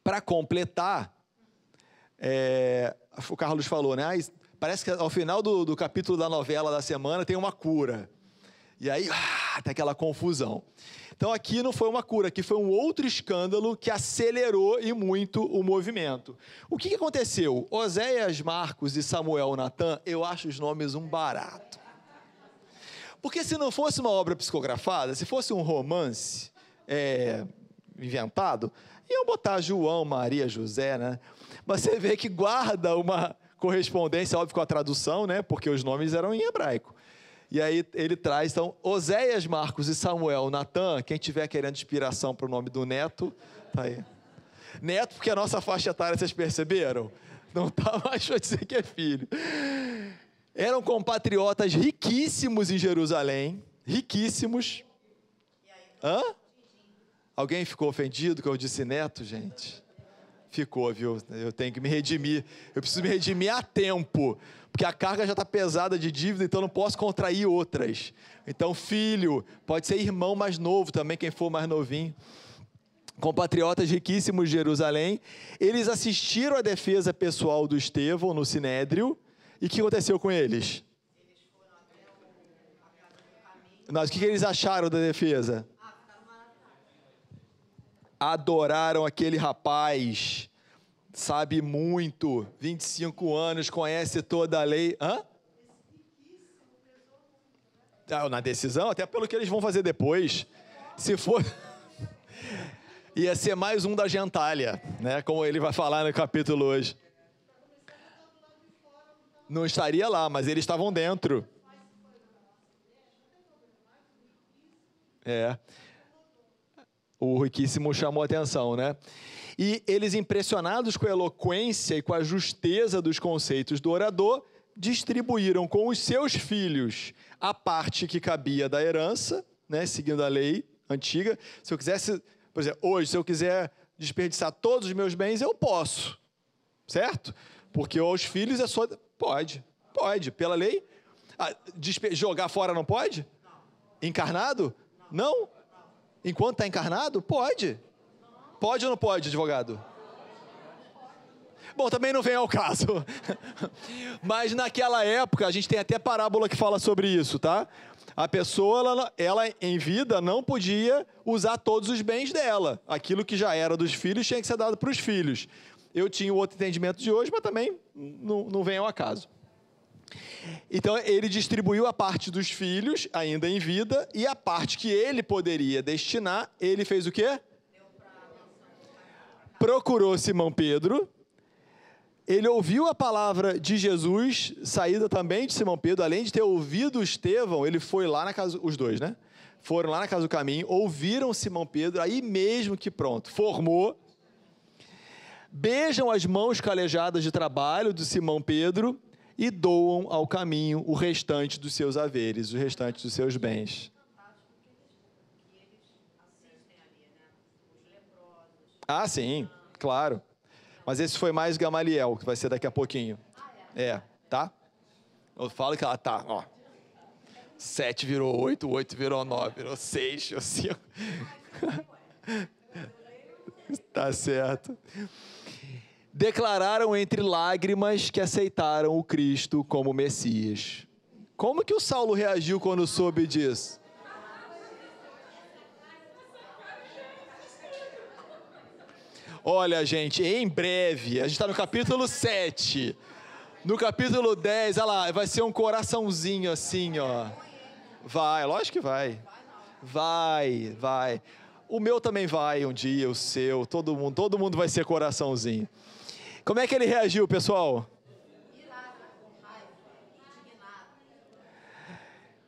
para completar, é, o Carlos falou, né? Parece que ao final do, do, capítulo da novela da semana tem uma cura. E aí, ah, aquela confusão. Então aqui não foi uma cura, aqui foi um outro escândalo que acelerou e muito o movimento. O que, que aconteceu? Oséias, Marcos e Samuel Natan, eu acho os nomes um barato. Porque se não fosse uma obra psicografada, se fosse um romance é, inventado, iam botar João, Maria, José, né? Mas você vê que guarda uma correspondência, óbvio, com a tradução, né? Porque os nomes eram em hebraico. E aí ele traz, então, Oséias, Marcos e Samuel, Natan, quem tiver querendo inspiração para o nome do neto, tá aí. Neto, porque a nossa faixa etária, vocês perceberam? Não tá mais (laughs) para dizer que é filho eram compatriotas riquíssimos em Jerusalém, riquíssimos. Hã? Alguém ficou ofendido que eu disse neto, gente? Ficou, viu? Eu tenho que me redimir. Eu preciso me redimir a tempo, porque a carga já está pesada de dívida, então não posso contrair outras. Então, filho, pode ser irmão mais novo também, quem for mais novinho. Compatriotas riquíssimos de Jerusalém, eles assistiram à defesa pessoal do Estevão no Sinédrio e o que aconteceu com eles? Mas o que eles acharam da defesa? Adoraram aquele rapaz, sabe muito, 25 anos, conhece toda a lei. Hã? Ah, na decisão, até pelo que eles vão fazer depois. Se for. (laughs) Ia ser mais um da gentalha, né? Como ele vai falar no capítulo hoje. Não estaria lá, mas eles estavam dentro. É. O riquíssimo chamou atenção, né? E eles, impressionados com a eloquência e com a justeza dos conceitos do orador, distribuíram com os seus filhos a parte que cabia da herança, né, seguindo a lei antiga. Se eu quisesse, por exemplo, hoje, se eu quiser desperdiçar todos os meus bens, eu posso, certo? Porque aos filhos é só Pode, pode. Pela lei? Ah, jogar fora não pode? Encarnado? Não? Enquanto está encarnado? Pode. Pode ou não pode, advogado? Bom, também não vem ao caso. (laughs) Mas naquela época, a gente tem até parábola que fala sobre isso, tá? A pessoa, ela, ela, em vida, não podia usar todos os bens dela. Aquilo que já era dos filhos tinha que ser dado para os filhos. Eu tinha o outro entendimento de hoje, mas também não, não vem ao acaso. Então, ele distribuiu a parte dos filhos, ainda em vida, e a parte que ele poderia destinar, ele fez o quê? Procurou Simão Pedro, ele ouviu a palavra de Jesus, saída também de Simão Pedro, além de ter ouvido Estevão, ele foi lá na casa, os dois, né? Foram lá na casa do caminho, ouviram Simão Pedro, aí mesmo que pronto, formou. Beijam as mãos calejadas de trabalho de Simão Pedro e doam ao caminho o restante dos seus haveres, o restante dos seus bens. Ah, sim, claro. Mas esse foi mais Gamaliel, que vai ser daqui a pouquinho. É, tá? Eu falo que ela tá, ó. Sete virou oito, oito virou nove, virou seis, virou cinco. (laughs) tá certo. Declararam entre lágrimas que aceitaram o Cristo como Messias. Como que o Saulo reagiu quando soube disso? Olha, gente, em breve, a gente está no capítulo 7. No capítulo 10, olha lá, vai ser um coraçãozinho assim, ó. Vai, lógico que vai. Vai, vai. O meu também vai um dia, o seu, todo mundo, todo mundo vai ser coraçãozinho. Como é que ele reagiu, pessoal?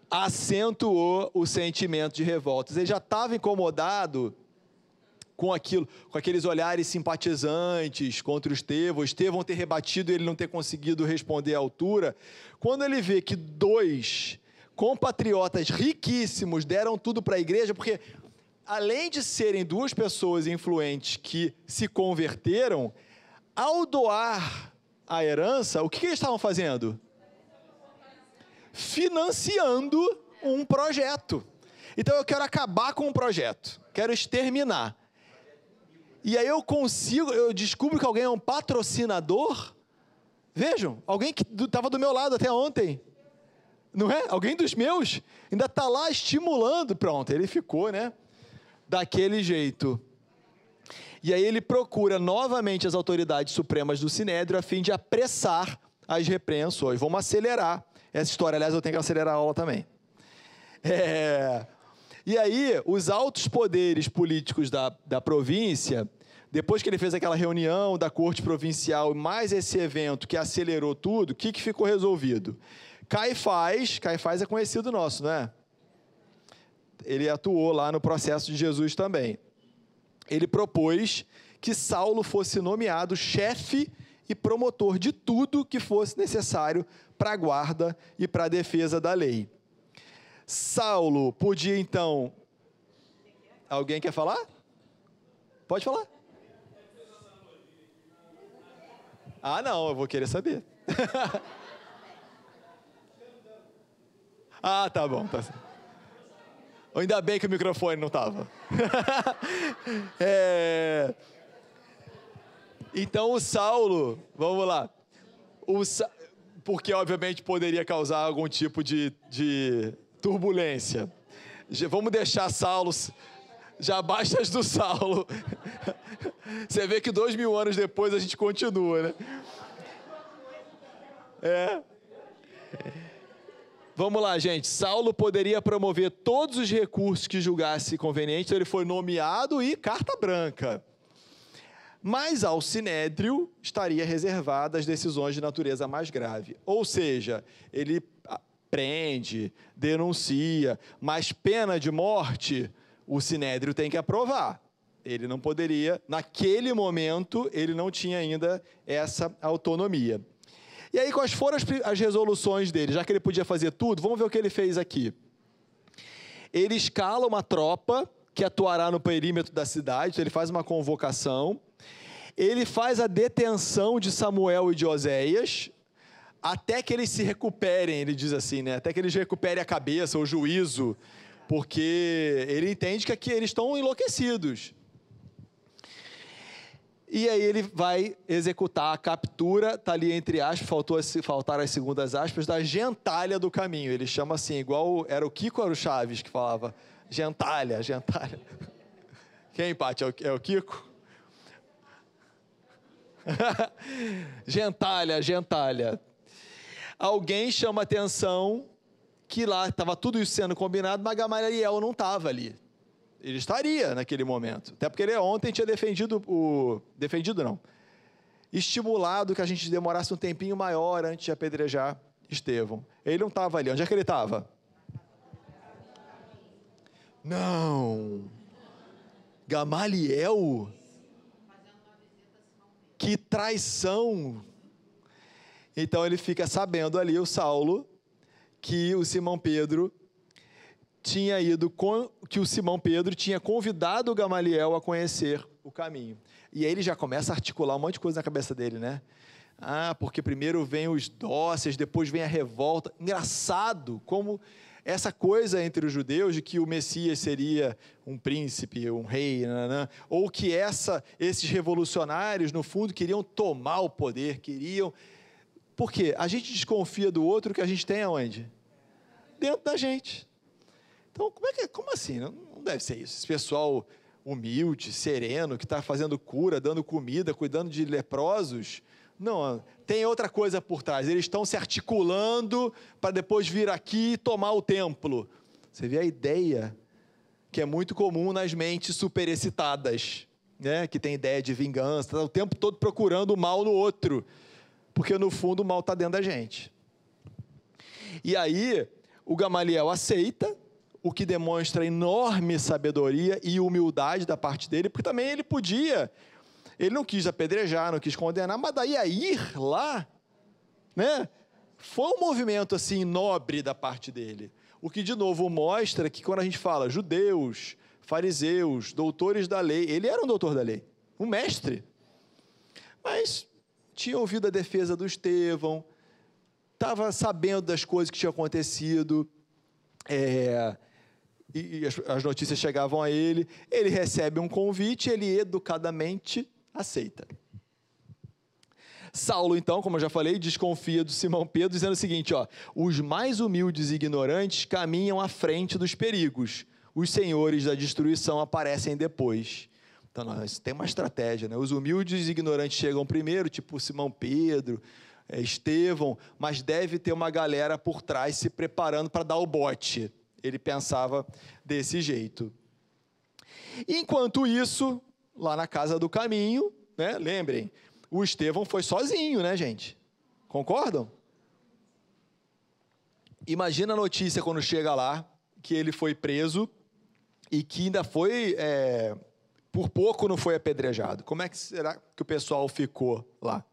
Acentuou o sentimento de revolta. Ele já estava incomodado com aquilo, com aqueles olhares simpatizantes contra o Estevão, Estevão ter rebatido e ele não ter conseguido responder à altura. Quando ele vê que dois compatriotas riquíssimos deram tudo para a igreja, porque além de serem duas pessoas influentes que se converteram, ao doar a herança, o que, que eles estavam fazendo? Financiando um projeto. Então eu quero acabar com o projeto, quero exterminar. E aí eu consigo, eu descubro que alguém é um patrocinador. Vejam, alguém que estava do meu lado até ontem. Não é? Alguém dos meus ainda está lá estimulando. Pronto, ele ficou, né? Daquele jeito. E aí ele procura novamente as autoridades supremas do Sinédrio a fim de apressar as repreensões. Vamos acelerar essa história. Aliás, eu tenho que acelerar a aula também. É... E aí, os altos poderes políticos da, da província depois que ele fez aquela reunião da corte provincial, mais esse evento que acelerou tudo, o que, que ficou resolvido? Caifás, Caifás é conhecido nosso, não é? Ele atuou lá no processo de Jesus também. Ele propôs que Saulo fosse nomeado chefe e promotor de tudo que fosse necessário para a guarda e para a defesa da lei. Saulo podia então. Alguém quer falar? Pode falar. Ah, não, eu vou querer saber. (laughs) ah, tá bom. Tá. Ainda bem que o microfone não estava. (laughs) é... Então o Saulo, vamos lá. O Sa... Porque obviamente poderia causar algum tipo de, de turbulência. Vamos deixar Saulo já basta as do Saulo. (laughs) Você vê que dois mil anos depois a gente continua, né? É. Vamos lá, gente. Saulo poderia promover todos os recursos que julgasse conveniente, então ele foi nomeado e carta branca. Mas ao sinédrio estaria reservada as decisões de natureza mais grave. Ou seja, ele prende, denuncia, mas pena de morte o Sinédrio tem que aprovar. Ele não poderia, naquele momento, ele não tinha ainda essa autonomia. E aí, quais foram as, as resoluções dele? Já que ele podia fazer tudo, vamos ver o que ele fez aqui. Ele escala uma tropa que atuará no perímetro da cidade, então ele faz uma convocação. Ele faz a detenção de Samuel e de Oséias, até que eles se recuperem, ele diz assim, né? Até que eles recuperem a cabeça, o juízo, porque ele entende que aqui eles estão enlouquecidos. E aí ele vai executar a captura, está ali entre aspas, faltou, faltaram as segundas aspas, da gentalha do caminho. Ele chama assim, igual era o Kiko era o Chaves que falava? Gentalha, gentalha. (laughs) Quem, Paty? É, é o Kiko? (laughs) gentalha, gentalha. Alguém chama atenção que lá estava tudo isso sendo combinado, mas Gamaliel não estava ali. Ele estaria naquele momento. Até porque ele ontem tinha defendido o. Defendido não. estimulado que a gente demorasse um tempinho maior antes de apedrejar Estevão. Ele não estava ali. Onde é que ele estava? Não. Gamaliel? Que traição! Então ele fica sabendo ali, o Saulo, que o Simão Pedro tinha ido com, que o Simão Pedro tinha convidado o Gamaliel a conhecer o caminho. E aí ele já começa a articular um monte de coisa na cabeça dele, né? Ah, porque primeiro vem os dóceis, depois vem a revolta. Engraçado como essa coisa entre os judeus de que o Messias seria um príncipe, um rei, nanã, ou que essa, esses revolucionários, no fundo, queriam tomar o poder, queriam. Por quê? A gente desconfia do outro que a gente tem aonde? Dentro da gente. Então, como, é que, como assim? Não deve ser isso. Esse pessoal humilde, sereno, que está fazendo cura, dando comida, cuidando de leprosos. Não, tem outra coisa por trás. Eles estão se articulando para depois vir aqui e tomar o templo. Você vê a ideia que é muito comum nas mentes superexcitadas, né? que tem ideia de vingança, está o tempo todo procurando o mal no outro, porque no fundo o mal está dentro da gente. E aí, o Gamaliel aceita, o que demonstra enorme sabedoria e humildade da parte dele, porque também ele podia, ele não quis apedrejar, não quis condenar, mas daí a ir lá, né? Foi um movimento assim nobre da parte dele. O que de novo mostra que quando a gente fala judeus, fariseus, doutores da lei, ele era um doutor da lei, um mestre. Mas tinha ouvido a defesa do Estevão, estava sabendo das coisas que tinham acontecido, é, e, as, as notícias chegavam a ele, ele recebe um convite, ele educadamente aceita. Saulo, então, como eu já falei, desconfia do Simão Pedro, dizendo o seguinte: ó, os mais humildes e ignorantes caminham à frente dos perigos, os senhores da destruição aparecem depois. Então, nós, tem uma estratégia, né? Os humildes e ignorantes chegam primeiro, tipo Simão Pedro, é, Estevão, mas deve ter uma galera por trás se preparando para dar o bote. Ele pensava desse jeito. Enquanto isso, lá na casa do caminho, né, lembrem, o Estevão foi sozinho, né, gente? Concordam? Imagina a notícia quando chega lá que ele foi preso e que ainda foi, é, por pouco não foi apedrejado. Como é que será que o pessoal ficou lá?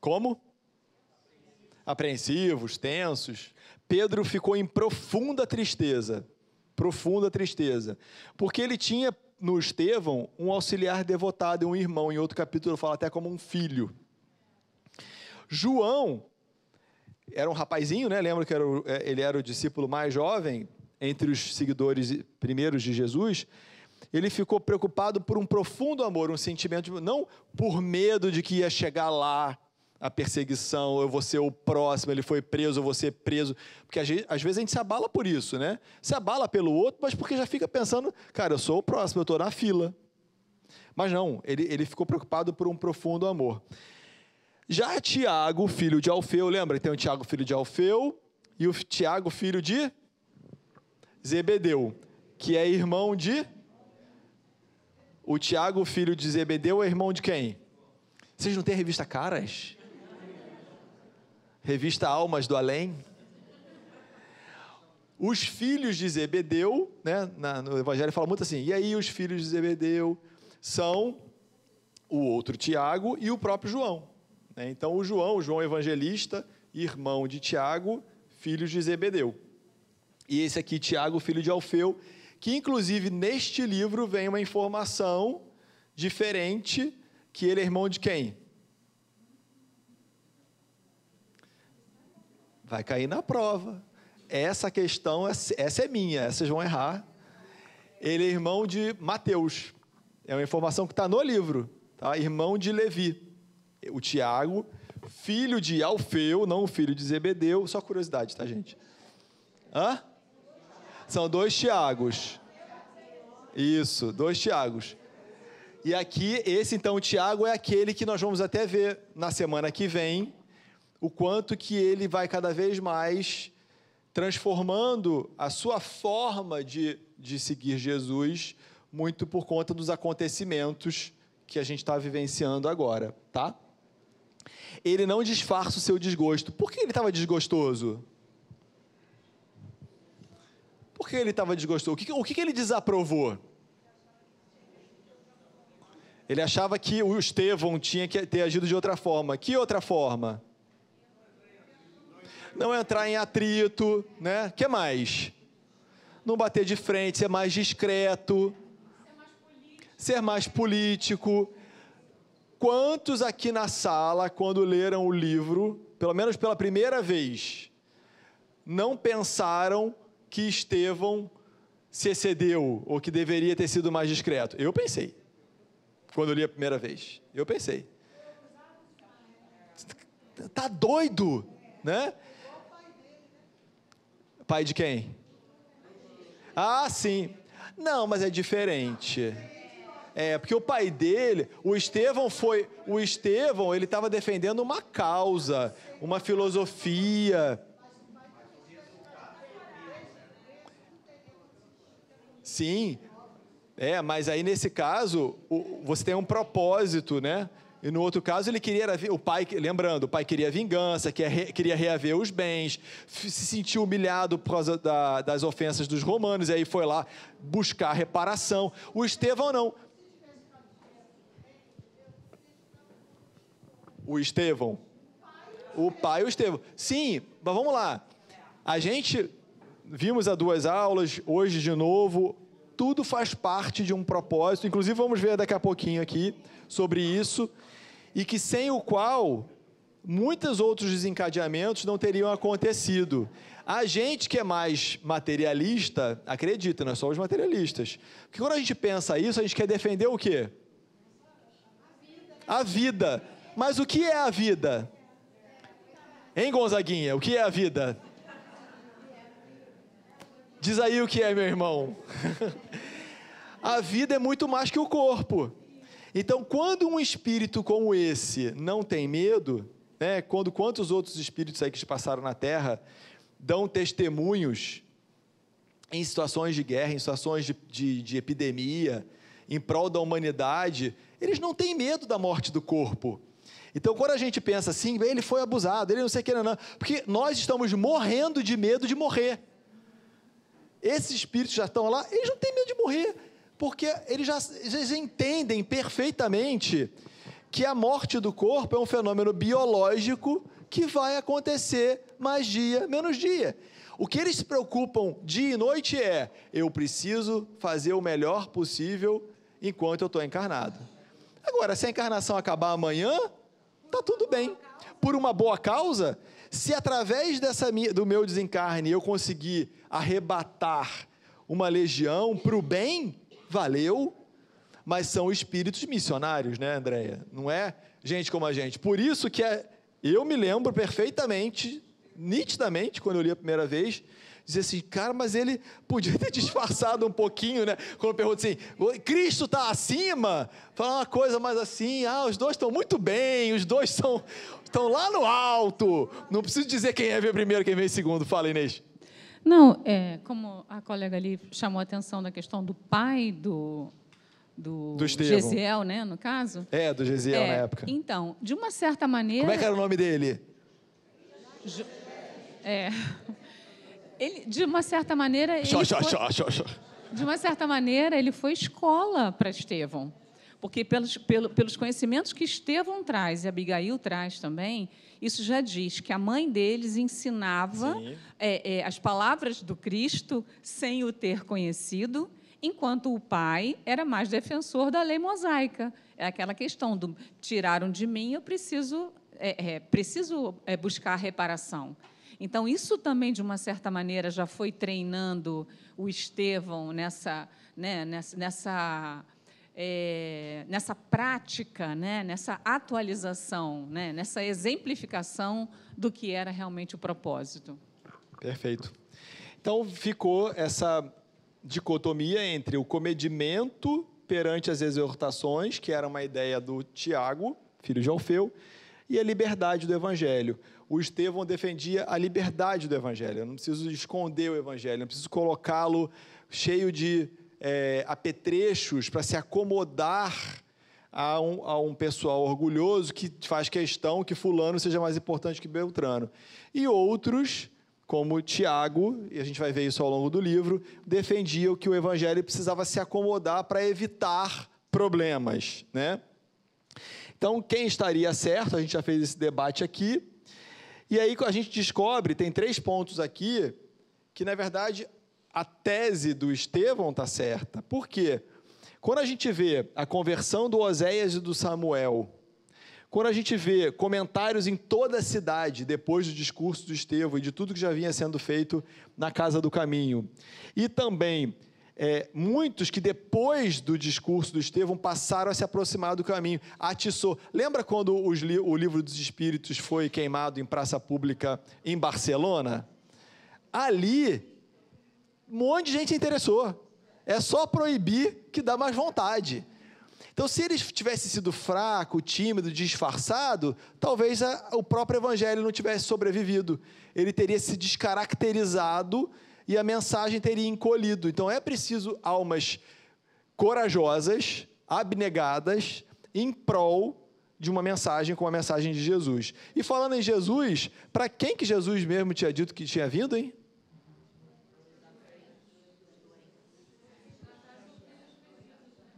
Como? Apreensivos, tensos. Pedro ficou em profunda tristeza, profunda tristeza, porque ele tinha no Estevão um auxiliar devotado, um irmão, em outro capítulo fala até como um filho. João era um rapazinho, né? Lembra que era é, ele era o discípulo mais jovem entre os seguidores primeiros de Jesus. Ele ficou preocupado por um profundo amor, um sentimento, não por medo de que ia chegar lá a perseguição, eu vou ser o próximo, ele foi preso, eu vou ser preso. Porque às vezes a gente se abala por isso, né? Se abala pelo outro, mas porque já fica pensando, cara, eu sou o próximo, eu estou na fila. Mas não, ele, ele ficou preocupado por um profundo amor. Já Tiago, filho de Alfeu, lembra? Tem o Tiago, filho de Alfeu, e o Tiago, filho de Zebedeu, que é irmão de. O Tiago, filho de Zebedeu, é irmão de quem? Vocês não têm a revista Caras? Revista Almas do Além. Os filhos de Zebedeu, né, na, no Evangelho fala muito assim, e aí os filhos de Zebedeu são o outro Tiago e o próprio João. Né? Então, o João, o João evangelista, irmão de Tiago, filho de Zebedeu. E esse aqui, Tiago, filho de Alfeu, que inclusive neste livro vem uma informação diferente, que ele é irmão de quem? Vai cair na prova. Essa questão, essa é minha, essas vão errar. Ele é irmão de Mateus. É uma informação que está no livro. Tá? Irmão de Levi. O Tiago, filho de Alfeu, não filho de Zebedeu. Só curiosidade, tá, gente? Hã? São dois Tiagos. Isso, dois Tiagos. E aqui, esse então, Tiago é aquele que nós vamos até ver na semana que vem, o quanto que ele vai cada vez mais transformando a sua forma de, de seguir Jesus, muito por conta dos acontecimentos que a gente está vivenciando agora, tá? Ele não disfarça o seu desgosto. Por que ele estava desgostoso? Por que ele estava desgostoso? O que, o que ele desaprovou? Ele achava que o Estevão tinha que ter agido de outra forma. Que outra forma? Não entrar em atrito, né? que mais? Não bater de frente, ser mais discreto, ser mais político. Quantos aqui na sala, quando leram o livro, pelo menos pela primeira vez, não pensaram que Estevão se excedeu ou que deveria ter sido mais discreto? Eu pensei quando eu li a primeira vez. Eu pensei. Tá doido, né? Pai de quem? Ah, sim. Não, mas é diferente. É, porque o pai dele, o Estevão foi, o Estevão, ele estava defendendo uma causa, uma filosofia. Sim, é, mas aí nesse caso, você tem um propósito, né? E no outro caso, ele queria, o pai, lembrando, o pai queria vingança, queria reaver os bens, se sentiu humilhado por causa da, das ofensas dos romanos, e aí foi lá buscar reparação. O Estevão não. O Estevão. O pai e o Estevão. Sim, mas vamos lá. A gente vimos há duas aulas, hoje de novo, tudo faz parte de um propósito, inclusive vamos ver daqui a pouquinho aqui sobre isso, e que sem o qual muitos outros desencadeamentos não teriam acontecido. A gente que é mais materialista, acredita, nós somos materialistas. Porque quando a gente pensa isso, a gente quer defender o quê? A vida. Mas o que é a vida? Hein, Gonzaguinha? O que é a vida? Diz aí o que é, meu irmão. (laughs) a vida é muito mais que o corpo. Então, quando um espírito como esse não tem medo, né, quando quantos outros espíritos aí que passaram na Terra dão testemunhos em situações de guerra, em situações de, de, de epidemia, em prol da humanidade, eles não têm medo da morte do corpo. Então, quando a gente pensa assim, ele foi abusado, ele não sei o que, não, não, porque nós estamos morrendo de medo de morrer esses espíritos já estão lá, eles não têm medo de morrer, porque eles já eles entendem perfeitamente que a morte do corpo é um fenômeno biológico que vai acontecer mais dia, menos dia. O que eles se preocupam dia e noite é: eu preciso fazer o melhor possível enquanto eu estou encarnado. Agora, se a encarnação acabar amanhã, está tudo bem. Por uma boa causa, se através dessa, do meu desencarne eu conseguir arrebatar uma legião para o bem, valeu, mas são espíritos missionários, né, Andréia? Não é gente como a gente. Por isso que é, eu me lembro perfeitamente, nitidamente, quando eu li a primeira vez, dizer assim, cara, mas ele podia ter (laughs) disfarçado um pouquinho, né? Quando pergunta assim, Cristo está acima? Falar uma coisa mais assim, ah, os dois estão muito bem, os dois são, estão lá no alto. Não preciso dizer quem é ver primeiro, quem vem segundo. Fala, Inês. Não, é, como a colega ali chamou a atenção da questão do pai do, do, do Gesiel, né, no caso. É, do Gesiel é, na época. Então, de uma certa maneira... Como é que era o nome dele? É. (laughs) Ele, de uma certa maneira... Ele foi, de uma certa maneira, ele foi escola para Estevão porque pelos, pelos conhecimentos que Estevão traz e Abigail traz também, isso já diz que a mãe deles ensinava é, é, as palavras do Cristo sem o ter conhecido, enquanto o pai era mais defensor da lei mosaica. É aquela questão do tiraram de mim, eu preciso, é, é preciso é, buscar reparação. Então, isso também, de uma certa maneira, já foi treinando o Estevão nessa, né, nessa, nessa é, nessa prática, né, nessa atualização, né, nessa exemplificação do que era realmente o propósito. Perfeito. Então ficou essa dicotomia entre o comedimento perante as exortações, que era uma ideia do Tiago, filho de Alfeu, e a liberdade do Evangelho. O Estevão defendia a liberdade do Evangelho. Eu não preciso esconder o Evangelho, não preciso colocá-lo cheio de é, apetrechos para se acomodar a um, a um pessoal orgulhoso que faz questão que fulano seja mais importante que Beltrano. E outros, como Tiago, e a gente vai ver isso ao longo do livro, defendiam que o evangelho precisava se acomodar para evitar problemas, né? Então, quem estaria certo? A gente já fez esse debate aqui. E aí a gente descobre, tem três pontos aqui, que na verdade a tese do Estevão está certa. Por quê? Quando a gente vê a conversão do Oséias e do Samuel, quando a gente vê comentários em toda a cidade, depois do discurso do Estevão e de tudo que já vinha sendo feito na Casa do Caminho, e também é, muitos que depois do discurso do Estevão passaram a se aproximar do caminho, atiçou. Lembra quando li o livro dos Espíritos foi queimado em praça pública em Barcelona? Ali, um monte de gente interessou. É só proibir que dá mais vontade. Então, se ele tivesse sido fraco, tímido, disfarçado, talvez a, o próprio evangelho não tivesse sobrevivido. Ele teria se descaracterizado e a mensagem teria encolhido. Então, é preciso almas corajosas, abnegadas, em prol de uma mensagem como a mensagem de Jesus. E falando em Jesus, para quem que Jesus mesmo tinha dito que tinha vindo, hein?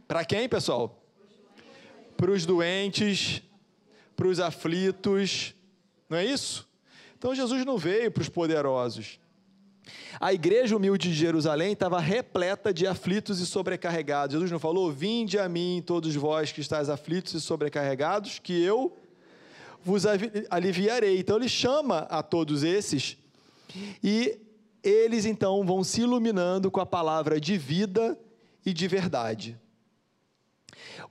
Para quem, pessoal? Para os doentes, para os aflitos, não é isso? Então Jesus não veio para os poderosos. A igreja humilde de Jerusalém estava repleta de aflitos e sobrecarregados. Jesus não falou: Vinde a mim, todos vós que estáis aflitos e sobrecarregados, que eu vos aliviarei. Então ele chama a todos esses e eles então vão se iluminando com a palavra de vida e de verdade.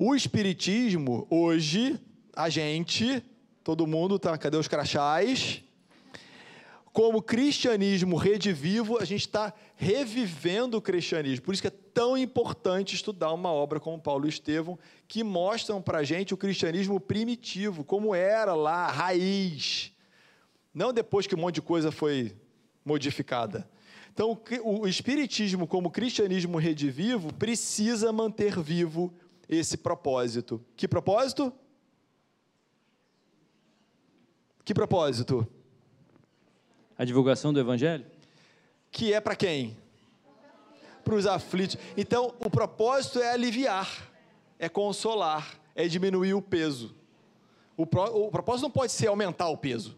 O Espiritismo, hoje, a gente, todo mundo, tá, cadê os crachás? Como cristianismo redivivo, a gente está revivendo o cristianismo. Por isso que é tão importante estudar uma obra como Paulo e Estevão, que mostram para a gente o cristianismo primitivo, como era lá, raiz. Não depois que um monte de coisa foi modificada. Então, o Espiritismo, como cristianismo redivivo, precisa manter vivo esse propósito. Que propósito? Que propósito? A divulgação do Evangelho? Que é para quem? Para os aflitos. Então, o propósito é aliviar, é consolar, é diminuir o peso. O, pro, o propósito não pode ser aumentar o peso.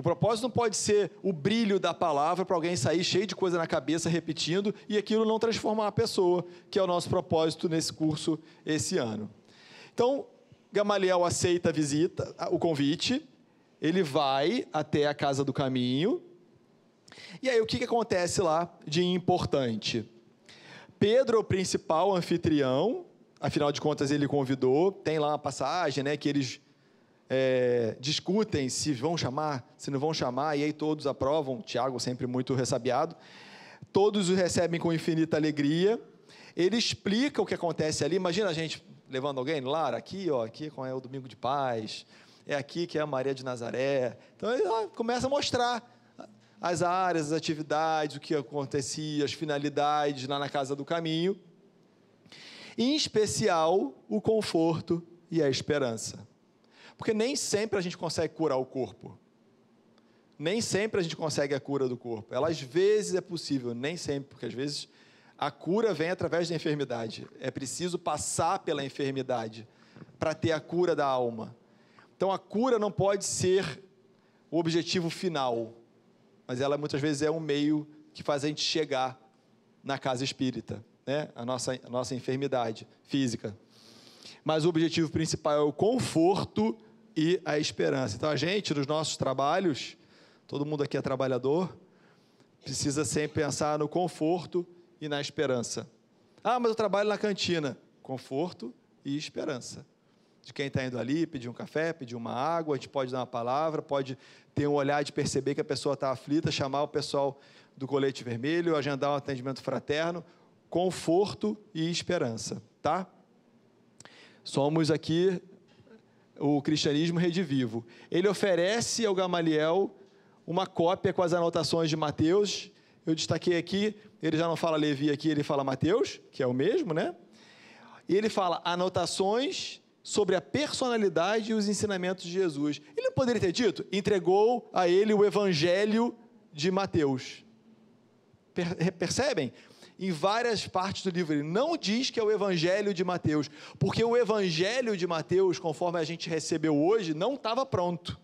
O propósito não pode ser o brilho da palavra para alguém sair cheio de coisa na cabeça repetindo e aquilo não transformar a pessoa, que é o nosso propósito nesse curso esse ano. Então, Gamaliel aceita a visita, o convite, ele vai até a casa do caminho. E aí o que, que acontece lá de importante? Pedro é o principal anfitrião, afinal de contas ele convidou, tem lá uma passagem, né, que eles é, discutem se vão chamar, se não vão chamar, e aí todos aprovam, Tiago sempre muito ressabiado, todos o recebem com infinita alegria, ele explica o que acontece ali, imagina a gente levando alguém, Lara, aqui, ó, aqui é o Domingo de Paz, é aqui que é a Maria de Nazaré, então ele começa a mostrar as áreas, as atividades, o que acontecia, as finalidades lá na Casa do Caminho, em especial o conforto e a esperança. Porque nem sempre a gente consegue curar o corpo. Nem sempre a gente consegue a cura do corpo. Ela às vezes é possível, nem sempre, porque às vezes a cura vem através da enfermidade. É preciso passar pela enfermidade para ter a cura da alma. Então a cura não pode ser o objetivo final, mas ela muitas vezes é um meio que faz a gente chegar na casa espírita, né? a, nossa, a nossa enfermidade física. Mas o objetivo principal é o conforto e a esperança. Então, a gente, nos nossos trabalhos, todo mundo aqui é trabalhador, precisa sempre pensar no conforto e na esperança. Ah, mas eu trabalho na cantina. Conforto e esperança. De quem está indo ali, pedir um café, pedir uma água, a gente pode dar uma palavra, pode ter um olhar de perceber que a pessoa está aflita, chamar o pessoal do colete vermelho, agendar um atendimento fraterno. Conforto e esperança, tá? Somos aqui o cristianismo redivivo. Ele oferece ao Gamaliel uma cópia com as anotações de Mateus. Eu destaquei aqui, ele já não fala Levi aqui, ele fala Mateus, que é o mesmo, né? E ele fala anotações sobre a personalidade e os ensinamentos de Jesus. Ele não poderia ter dito, entregou a ele o evangelho de Mateus. Percebem? Em várias partes do livro, ele não diz que é o Evangelho de Mateus, porque o Evangelho de Mateus, conforme a gente recebeu hoje, não estava pronto.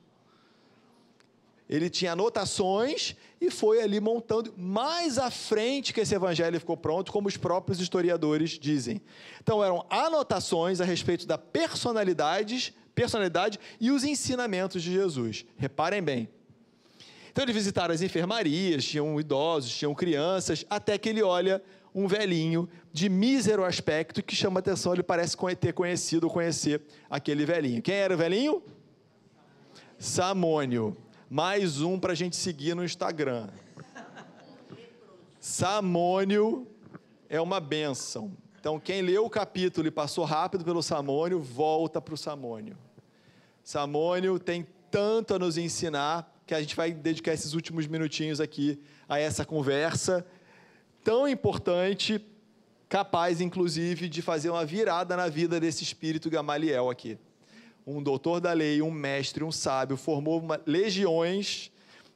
Ele tinha anotações e foi ali montando mais à frente que esse evangelho ficou pronto, como os próprios historiadores dizem. Então eram anotações a respeito da personalidade, personalidade e os ensinamentos de Jesus. Reparem bem. Então eles visitaram as enfermarias, tinham idosos, tinham crianças, até que ele olha um velhinho de mísero aspecto que chama atenção, ele parece ter conhecido ou conhecer aquele velhinho. Quem era o velhinho? Samônio mais um para a gente seguir no Instagram. Samônio é uma benção. Então, quem leu o capítulo e passou rápido pelo Samônio, volta para o Samônio. Samônio tem tanto a nos ensinar que a gente vai dedicar esses últimos minutinhos aqui a essa conversa tão importante, capaz, inclusive, de fazer uma virada na vida desse espírito Gamaliel aqui um doutor da lei, um mestre, um sábio, formou uma, legiões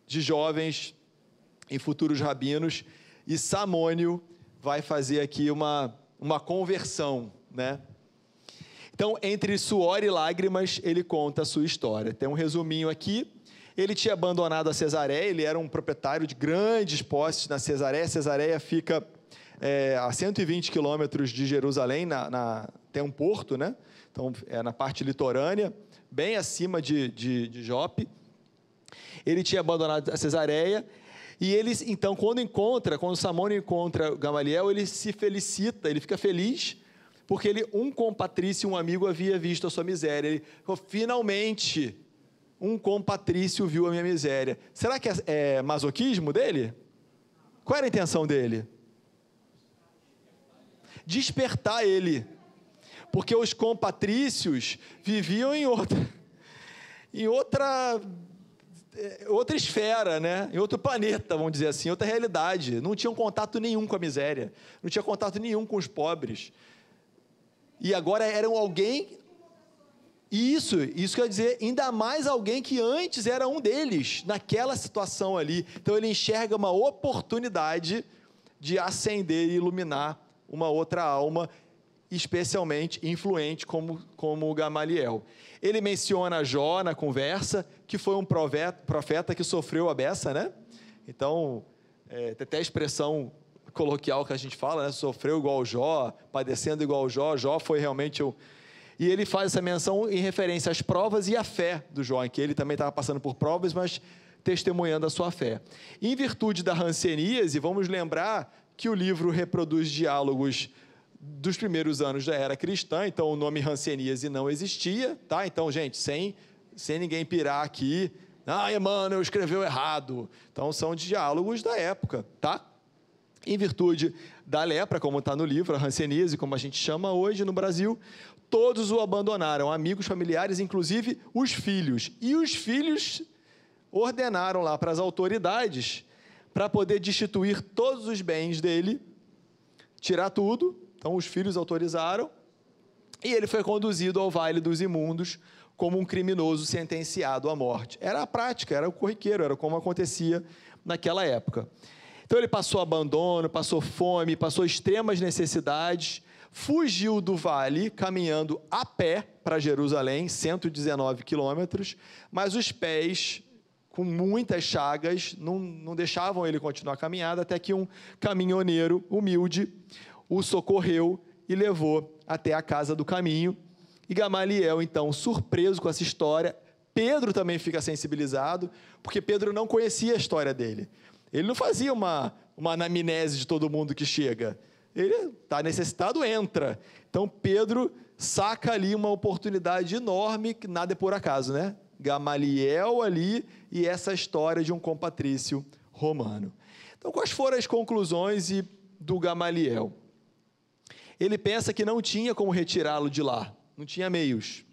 de jovens e futuros rabinos, e Samônio vai fazer aqui uma, uma conversão, né? Então, entre suor e lágrimas, ele conta a sua história. Tem um resuminho aqui. Ele tinha abandonado a Cesareia, ele era um proprietário de grandes posses na Cesareia. Cesareia fica é, a 120 quilômetros de Jerusalém, na, na, tem um porto, né? então é na parte litorânea, bem acima de, de, de Jope. Ele tinha abandonado a Cesareia, e ele, então, quando encontra, quando Samônio encontra Gamaliel, ele se felicita, ele fica feliz, porque ele, um compatrício, um amigo, havia visto a sua miséria. Ele finalmente, um compatrício viu a minha miséria. Será que é, é masoquismo dele? Qual era a intenção dele? Despertar ele porque os compatrícios viviam em outra, em outra, eh, outra esfera, né? em outro planeta, vamos dizer assim, outra realidade. Não tinham contato nenhum com a miséria, não tinha contato nenhum com os pobres. E agora eram alguém. Isso, isso quer dizer, ainda mais alguém que antes era um deles, naquela situação ali. Então ele enxerga uma oportunidade de acender e iluminar uma outra alma especialmente influente como, como Gamaliel. Ele menciona Jó na conversa, que foi um profeta, que sofreu a beça, né? Então, é, até a expressão coloquial que a gente fala, né? Sofreu igual Jó, padecendo igual Jó. Jó foi realmente o... E ele faz essa menção em referência às provas e à fé do em que ele também estava passando por provas, mas testemunhando a sua fé. Em virtude da ranceníase, vamos lembrar que o livro reproduz diálogos dos primeiros anos da era cristã, então o nome Hanseníase não existia, tá? Então, gente, sem, sem ninguém pirar aqui, ah, Emmanuel escreveu errado. Então, são diálogos da época, tá? Em virtude da lepra, como está no livro, a Hanseníase, como a gente chama hoje no Brasil, todos o abandonaram, amigos, familiares, inclusive os filhos. E os filhos ordenaram lá para as autoridades para poder destituir todos os bens dele, tirar tudo então os filhos autorizaram e ele foi conduzido ao vale dos imundos como um criminoso sentenciado à morte. Era a prática, era o corriqueiro, era como acontecia naquela época. Então ele passou abandono, passou fome, passou extremas necessidades, fugiu do vale caminhando a pé para Jerusalém, 119 quilômetros, mas os pés com muitas chagas não, não deixavam ele continuar a caminhada, até que um caminhoneiro humilde o socorreu e levou até a casa do caminho. E Gamaliel, então, surpreso com essa história, Pedro também fica sensibilizado, porque Pedro não conhecia a história dele. Ele não fazia uma, uma anamnese de todo mundo que chega. Ele está necessitado, entra. Então Pedro saca ali uma oportunidade enorme, que nada é por acaso, né? Gamaliel ali e essa história de um compatrício romano. Então, quais foram as conclusões do Gamaliel? ele pensa que não tinha como retirá-lo de lá, não tinha meios.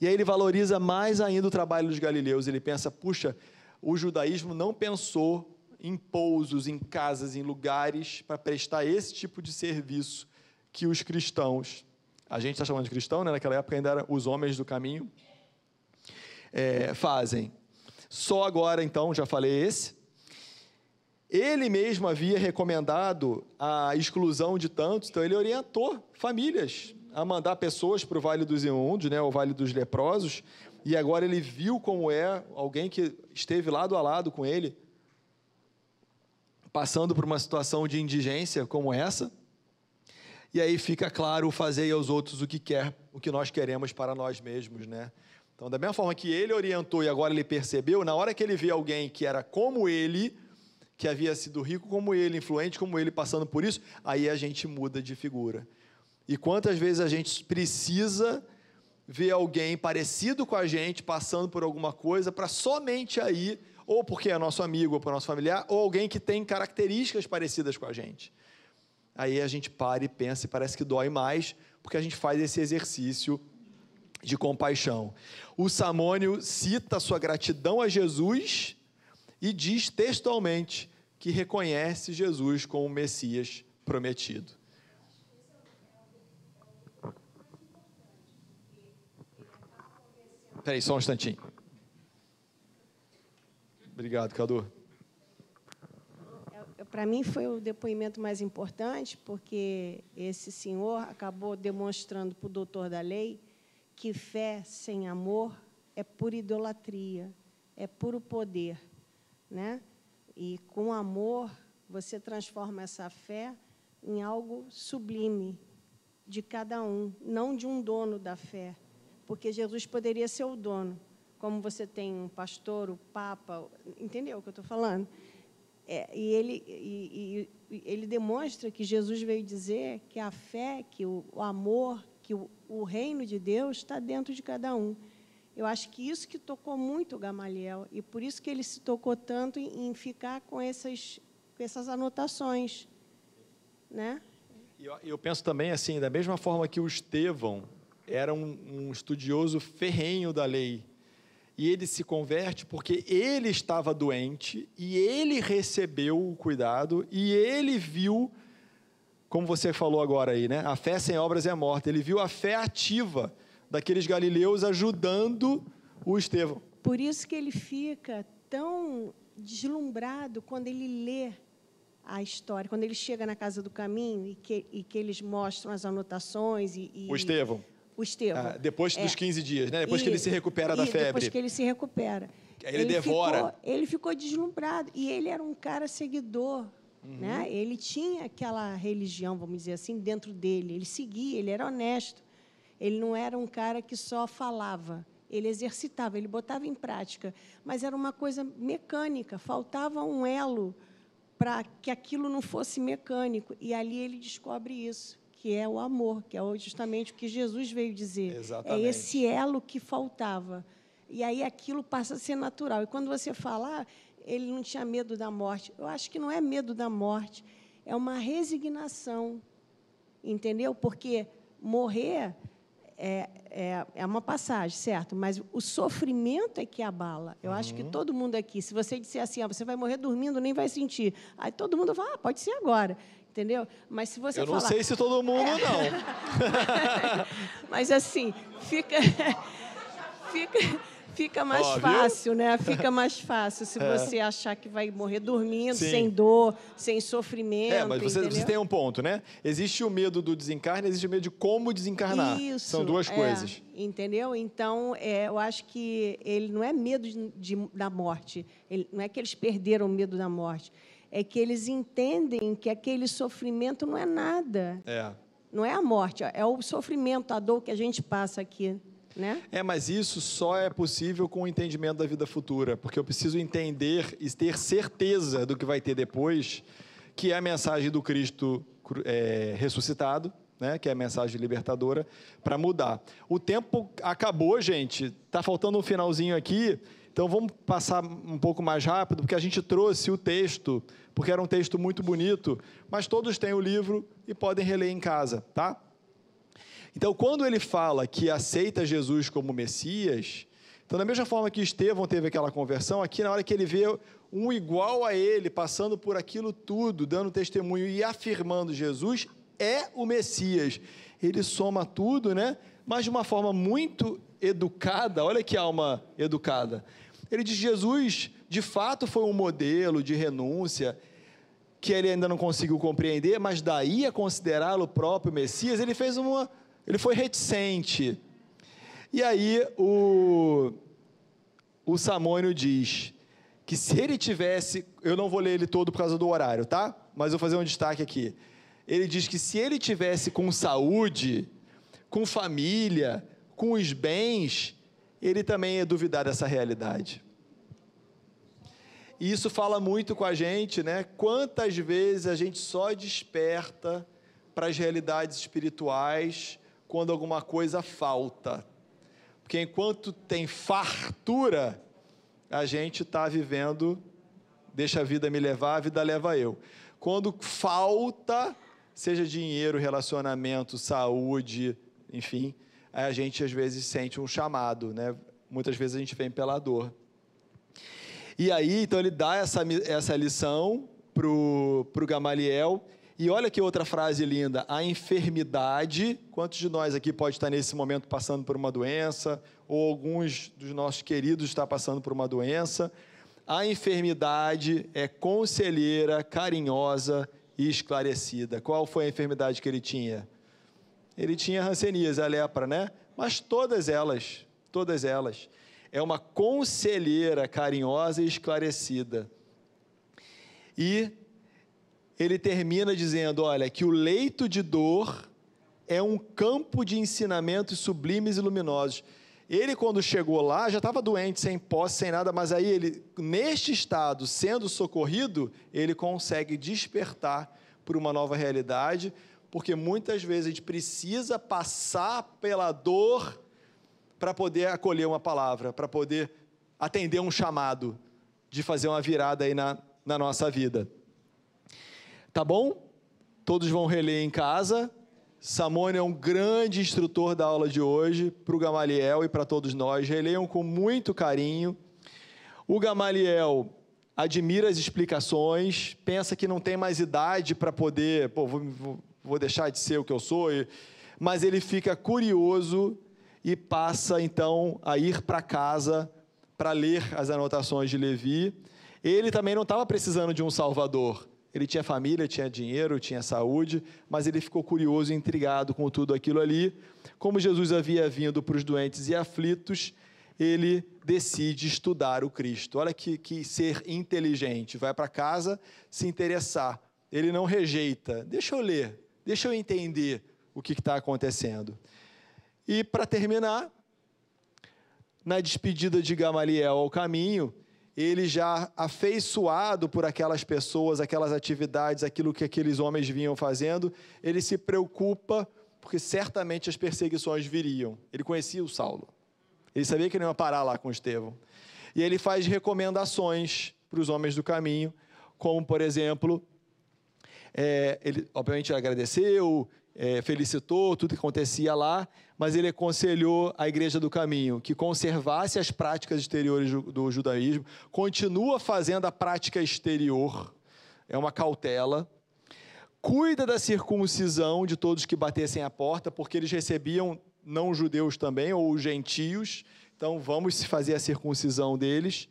E aí ele valoriza mais ainda o trabalho dos galileus. Ele pensa, puxa, o judaísmo não pensou em pousos, em casas, em lugares para prestar esse tipo de serviço que os cristãos a gente está chamando de cristão, né? naquela época ainda eram os homens do caminho, é, fazem. Só agora, então, já falei esse. Ele mesmo havia recomendado a exclusão de tantos, então ele orientou famílias a mandar pessoas para o Vale dos Imundos, né, o Vale dos Leprosos, e agora ele viu como é alguém que esteve lado a lado com ele, passando por uma situação de indigência como essa. E aí fica claro, fazer aos outros o que quer, o que nós queremos para nós mesmos, né? Então, da mesma forma que ele orientou e agora ele percebeu, na hora que ele vê alguém que era como ele, que havia sido rico como ele, influente como ele, passando por isso, aí a gente muda de figura. E quantas vezes a gente precisa ver alguém parecido com a gente passando por alguma coisa para somente aí, ou porque é nosso amigo ou para nosso familiar, ou alguém que tem características parecidas com a gente. Aí a gente para e pensa e parece que dói mais, porque a gente faz esse exercício de compaixão. O Samônio cita sua gratidão a Jesus e diz textualmente que reconhece Jesus como o Messias prometido. Espera aí, só um instantinho. Obrigado, Cadu. É, Para mim foi o depoimento mais importante, porque esse senhor acabou demonstrando para o doutor da lei que fé sem amor é pura idolatria, é puro poder, né? E com amor você transforma essa fé em algo sublime de cada um, não de um dono da fé, porque Jesus poderia ser o dono, como você tem um pastor, o papa, entendeu o que eu estou falando? É, e, ele, e, e, ele demonstra que Jesus veio dizer que a fé, que o, o amor, que o, o, reino de Deus está dentro de cada um. Eu acho que isso que tocou muito o Gamaliel, e por isso que ele se tocou tanto em, em ficar com essas, com essas anotações. Né? Eu, eu penso também assim, da mesma forma que o Estevão era um, um estudioso ferrenho da lei, e ele se converte porque ele estava doente e ele recebeu o cuidado e ele viu, como você falou agora aí, né? A fé sem obras é morta. Ele viu a fé ativa daqueles galileus ajudando o Estevão. Por isso que ele fica tão deslumbrado quando ele lê a história, quando ele chega na casa do caminho e que, e que eles mostram as anotações e, e o Estevão o Estevão. Ah, depois dos é. 15 dias, né? Depois e, que ele se recupera da febre. Depois que ele se recupera. Ele, ele devora. Ficou, ele ficou deslumbrado. E ele era um cara seguidor. Uhum. Né? Ele tinha aquela religião, vamos dizer assim, dentro dele. Ele seguia, ele era honesto. Ele não era um cara que só falava. Ele exercitava, ele botava em prática. Mas era uma coisa mecânica. Faltava um elo para que aquilo não fosse mecânico. E ali ele descobre isso que é o amor, que é justamente o que Jesus veio dizer. Exatamente. É esse elo que faltava. E aí aquilo passa a ser natural. E quando você fala, ah, ele não tinha medo da morte, eu acho que não é medo da morte, é uma resignação, entendeu? Porque morrer é, é, é, uma passagem, certo? Mas o sofrimento é que abala. Eu uhum. acho que uhum. todo mundo aqui, se você disser assim, ah, você vai morrer dormindo, nem vai sentir. Aí todo mundo fala, ah, pode ser agora entendeu? Mas se você Eu não falar... sei se todo mundo não. (laughs) Mas assim, fica (laughs) fica fica mais Ó, fácil, né? Fica (laughs) mais fácil se é. você achar que vai morrer dormindo, Sim. sem dor, sem sofrimento. É, mas você, você, tem um ponto, né? Existe o medo do desencarne, existe o medo de como desencarnar. Isso, São duas é, coisas. Entendeu? Então, é, eu acho que ele não é medo de, de, da morte. Ele, não é que eles perderam o medo da morte é que eles entendem que aquele sofrimento não é nada. É. Não é a morte, é o sofrimento, a dor que a gente passa aqui. Né? É, mas isso só é possível com o entendimento da vida futura, porque eu preciso entender e ter certeza do que vai ter depois, que é a mensagem do Cristo é, ressuscitado, né, que é a mensagem libertadora, para mudar. O tempo acabou, gente. Está faltando um finalzinho aqui. Então vamos passar um pouco mais rápido, porque a gente trouxe o texto, porque era um texto muito bonito, mas todos têm o livro e podem reler em casa, tá? Então, quando ele fala que aceita Jesus como Messias, então, da mesma forma que Estevão teve aquela conversão, aqui na hora que ele vê um igual a ele, passando por aquilo tudo, dando testemunho e afirmando Jesus, é o Messias. ele soma tudo, né? Mas de uma forma muito educada, olha que alma educada. Ele diz: Jesus, de fato, foi um modelo de renúncia que ele ainda não conseguiu compreender, mas daí a considerá-lo próprio Messias, ele fez uma. Ele foi reticente. E aí o, o Samônio diz que se ele tivesse. Eu não vou ler ele todo por causa do horário, tá? Mas eu vou fazer um destaque aqui. Ele diz que se ele tivesse com saúde, com família, com os bens, ele também ia duvidar dessa realidade. E isso fala muito com a gente, né? Quantas vezes a gente só desperta para as realidades espirituais quando alguma coisa falta. Porque enquanto tem fartura, a gente está vivendo, deixa a vida me levar, a vida leva eu. Quando falta, seja dinheiro, relacionamento, saúde, enfim, a gente às vezes sente um chamado, né? Muitas vezes a gente vem pela dor. E aí, então ele dá essa, essa lição para o Gamaliel. E olha que outra frase linda: a enfermidade. Quantos de nós aqui pode estar nesse momento passando por uma doença? Ou alguns dos nossos queridos está passando por uma doença? A enfermidade é conselheira, carinhosa e esclarecida. Qual foi a enfermidade que ele tinha? Ele tinha rancenias, a lepra, né? Mas todas elas, todas elas. É uma conselheira carinhosa e esclarecida. E ele termina dizendo: olha, que o leito de dor é um campo de ensinamentos sublimes e luminosos. Ele, quando chegou lá, já estava doente, sem posse, sem nada, mas aí ele, neste estado, sendo socorrido, ele consegue despertar para uma nova realidade, porque muitas vezes a gente precisa passar pela dor para poder acolher uma palavra, para poder atender um chamado de fazer uma virada aí na, na nossa vida. Tá bom? Todos vão reler em casa, Samone é um grande instrutor da aula de hoje, para o Gamaliel e para todos nós. Releiam com muito carinho. O Gamaliel admira as explicações, pensa que não tem mais idade para poder, pô, vou, vou, deixar de ser o que eu sou, mas ele fica curioso e passa então a ir para casa para ler as anotações de Levi. Ele também não estava precisando de um salvador. Ele tinha família, tinha dinheiro, tinha saúde, mas ele ficou curioso e intrigado com tudo aquilo ali. Como Jesus havia vindo para os doentes e aflitos, ele decide estudar o Cristo. Olha que, que ser inteligente. Vai para casa se interessar. Ele não rejeita. Deixa eu ler, deixa eu entender o que está acontecendo. E para terminar, na despedida de Gamaliel ao caminho, ele já afeiçoado por aquelas pessoas, aquelas atividades, aquilo que aqueles homens vinham fazendo, ele se preocupa porque certamente as perseguições viriam. Ele conhecia o Saulo. Ele sabia que ele ia parar lá com Estevão. E ele faz recomendações para os homens do caminho, como, por exemplo, é, ele obviamente agradeceu, é, felicitou tudo que acontecia lá, mas ele aconselhou a Igreja do Caminho que conservasse as práticas exteriores do judaísmo, continua fazendo a prática exterior, é uma cautela, cuida da circuncisão de todos que batessem a porta, porque eles recebiam não judeus também, ou gentios, então vamos fazer a circuncisão deles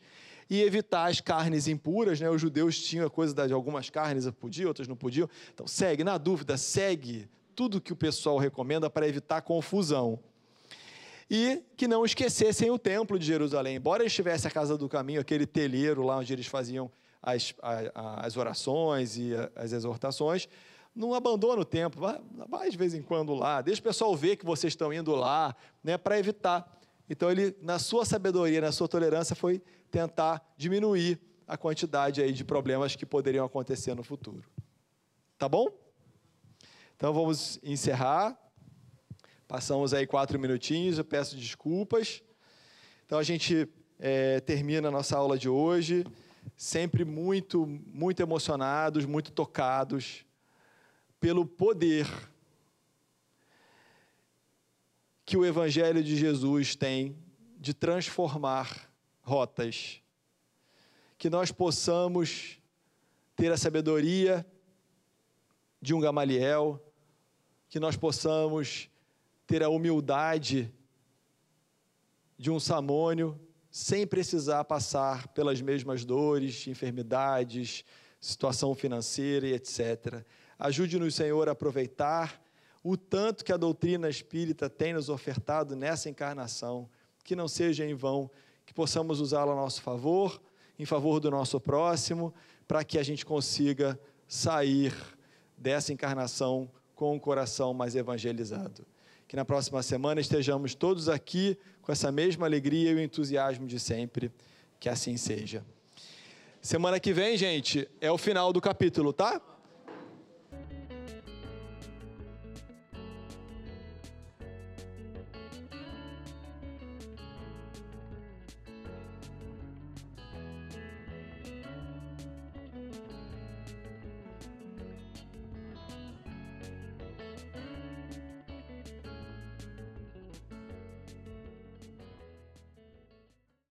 e evitar as carnes impuras, né? Os judeus tinham a coisa de algumas carnes podiam, outras não podiam. Então segue, na dúvida, segue tudo que o pessoal recomenda para evitar confusão. E que não esquecessem o templo de Jerusalém. Embora estivesse a casa do caminho, aquele telheiro lá onde eles faziam as, as orações e as exortações, não abandona o templo, vai, vai de vez em quando lá, deixa o pessoal ver que vocês estão indo lá, né, para evitar. Então ele, na sua sabedoria, na sua tolerância, foi tentar diminuir a quantidade aí de problemas que poderiam acontecer no futuro. Tá bom? Então vamos encerrar. Passamos aí quatro minutinhos, eu peço desculpas. Então a gente é, termina a nossa aula de hoje, sempre muito, muito emocionados, muito tocados pelo poder que o Evangelho de Jesus tem de transformar rotas. Que nós possamos ter a sabedoria de um Gamaliel, que nós possamos ter a humildade de um samônio sem precisar passar pelas mesmas dores, enfermidades, situação financeira e etc. Ajude-nos, Senhor, a aproveitar o tanto que a doutrina espírita tem nos ofertado nessa encarnação, que não seja em vão, que possamos usá-la a nosso favor, em favor do nosso próximo, para que a gente consiga sair dessa encarnação com um coração mais evangelizado. Que na próxima semana estejamos todos aqui com essa mesma alegria e o entusiasmo de sempre. Que assim seja. Semana que vem, gente, é o final do capítulo, tá?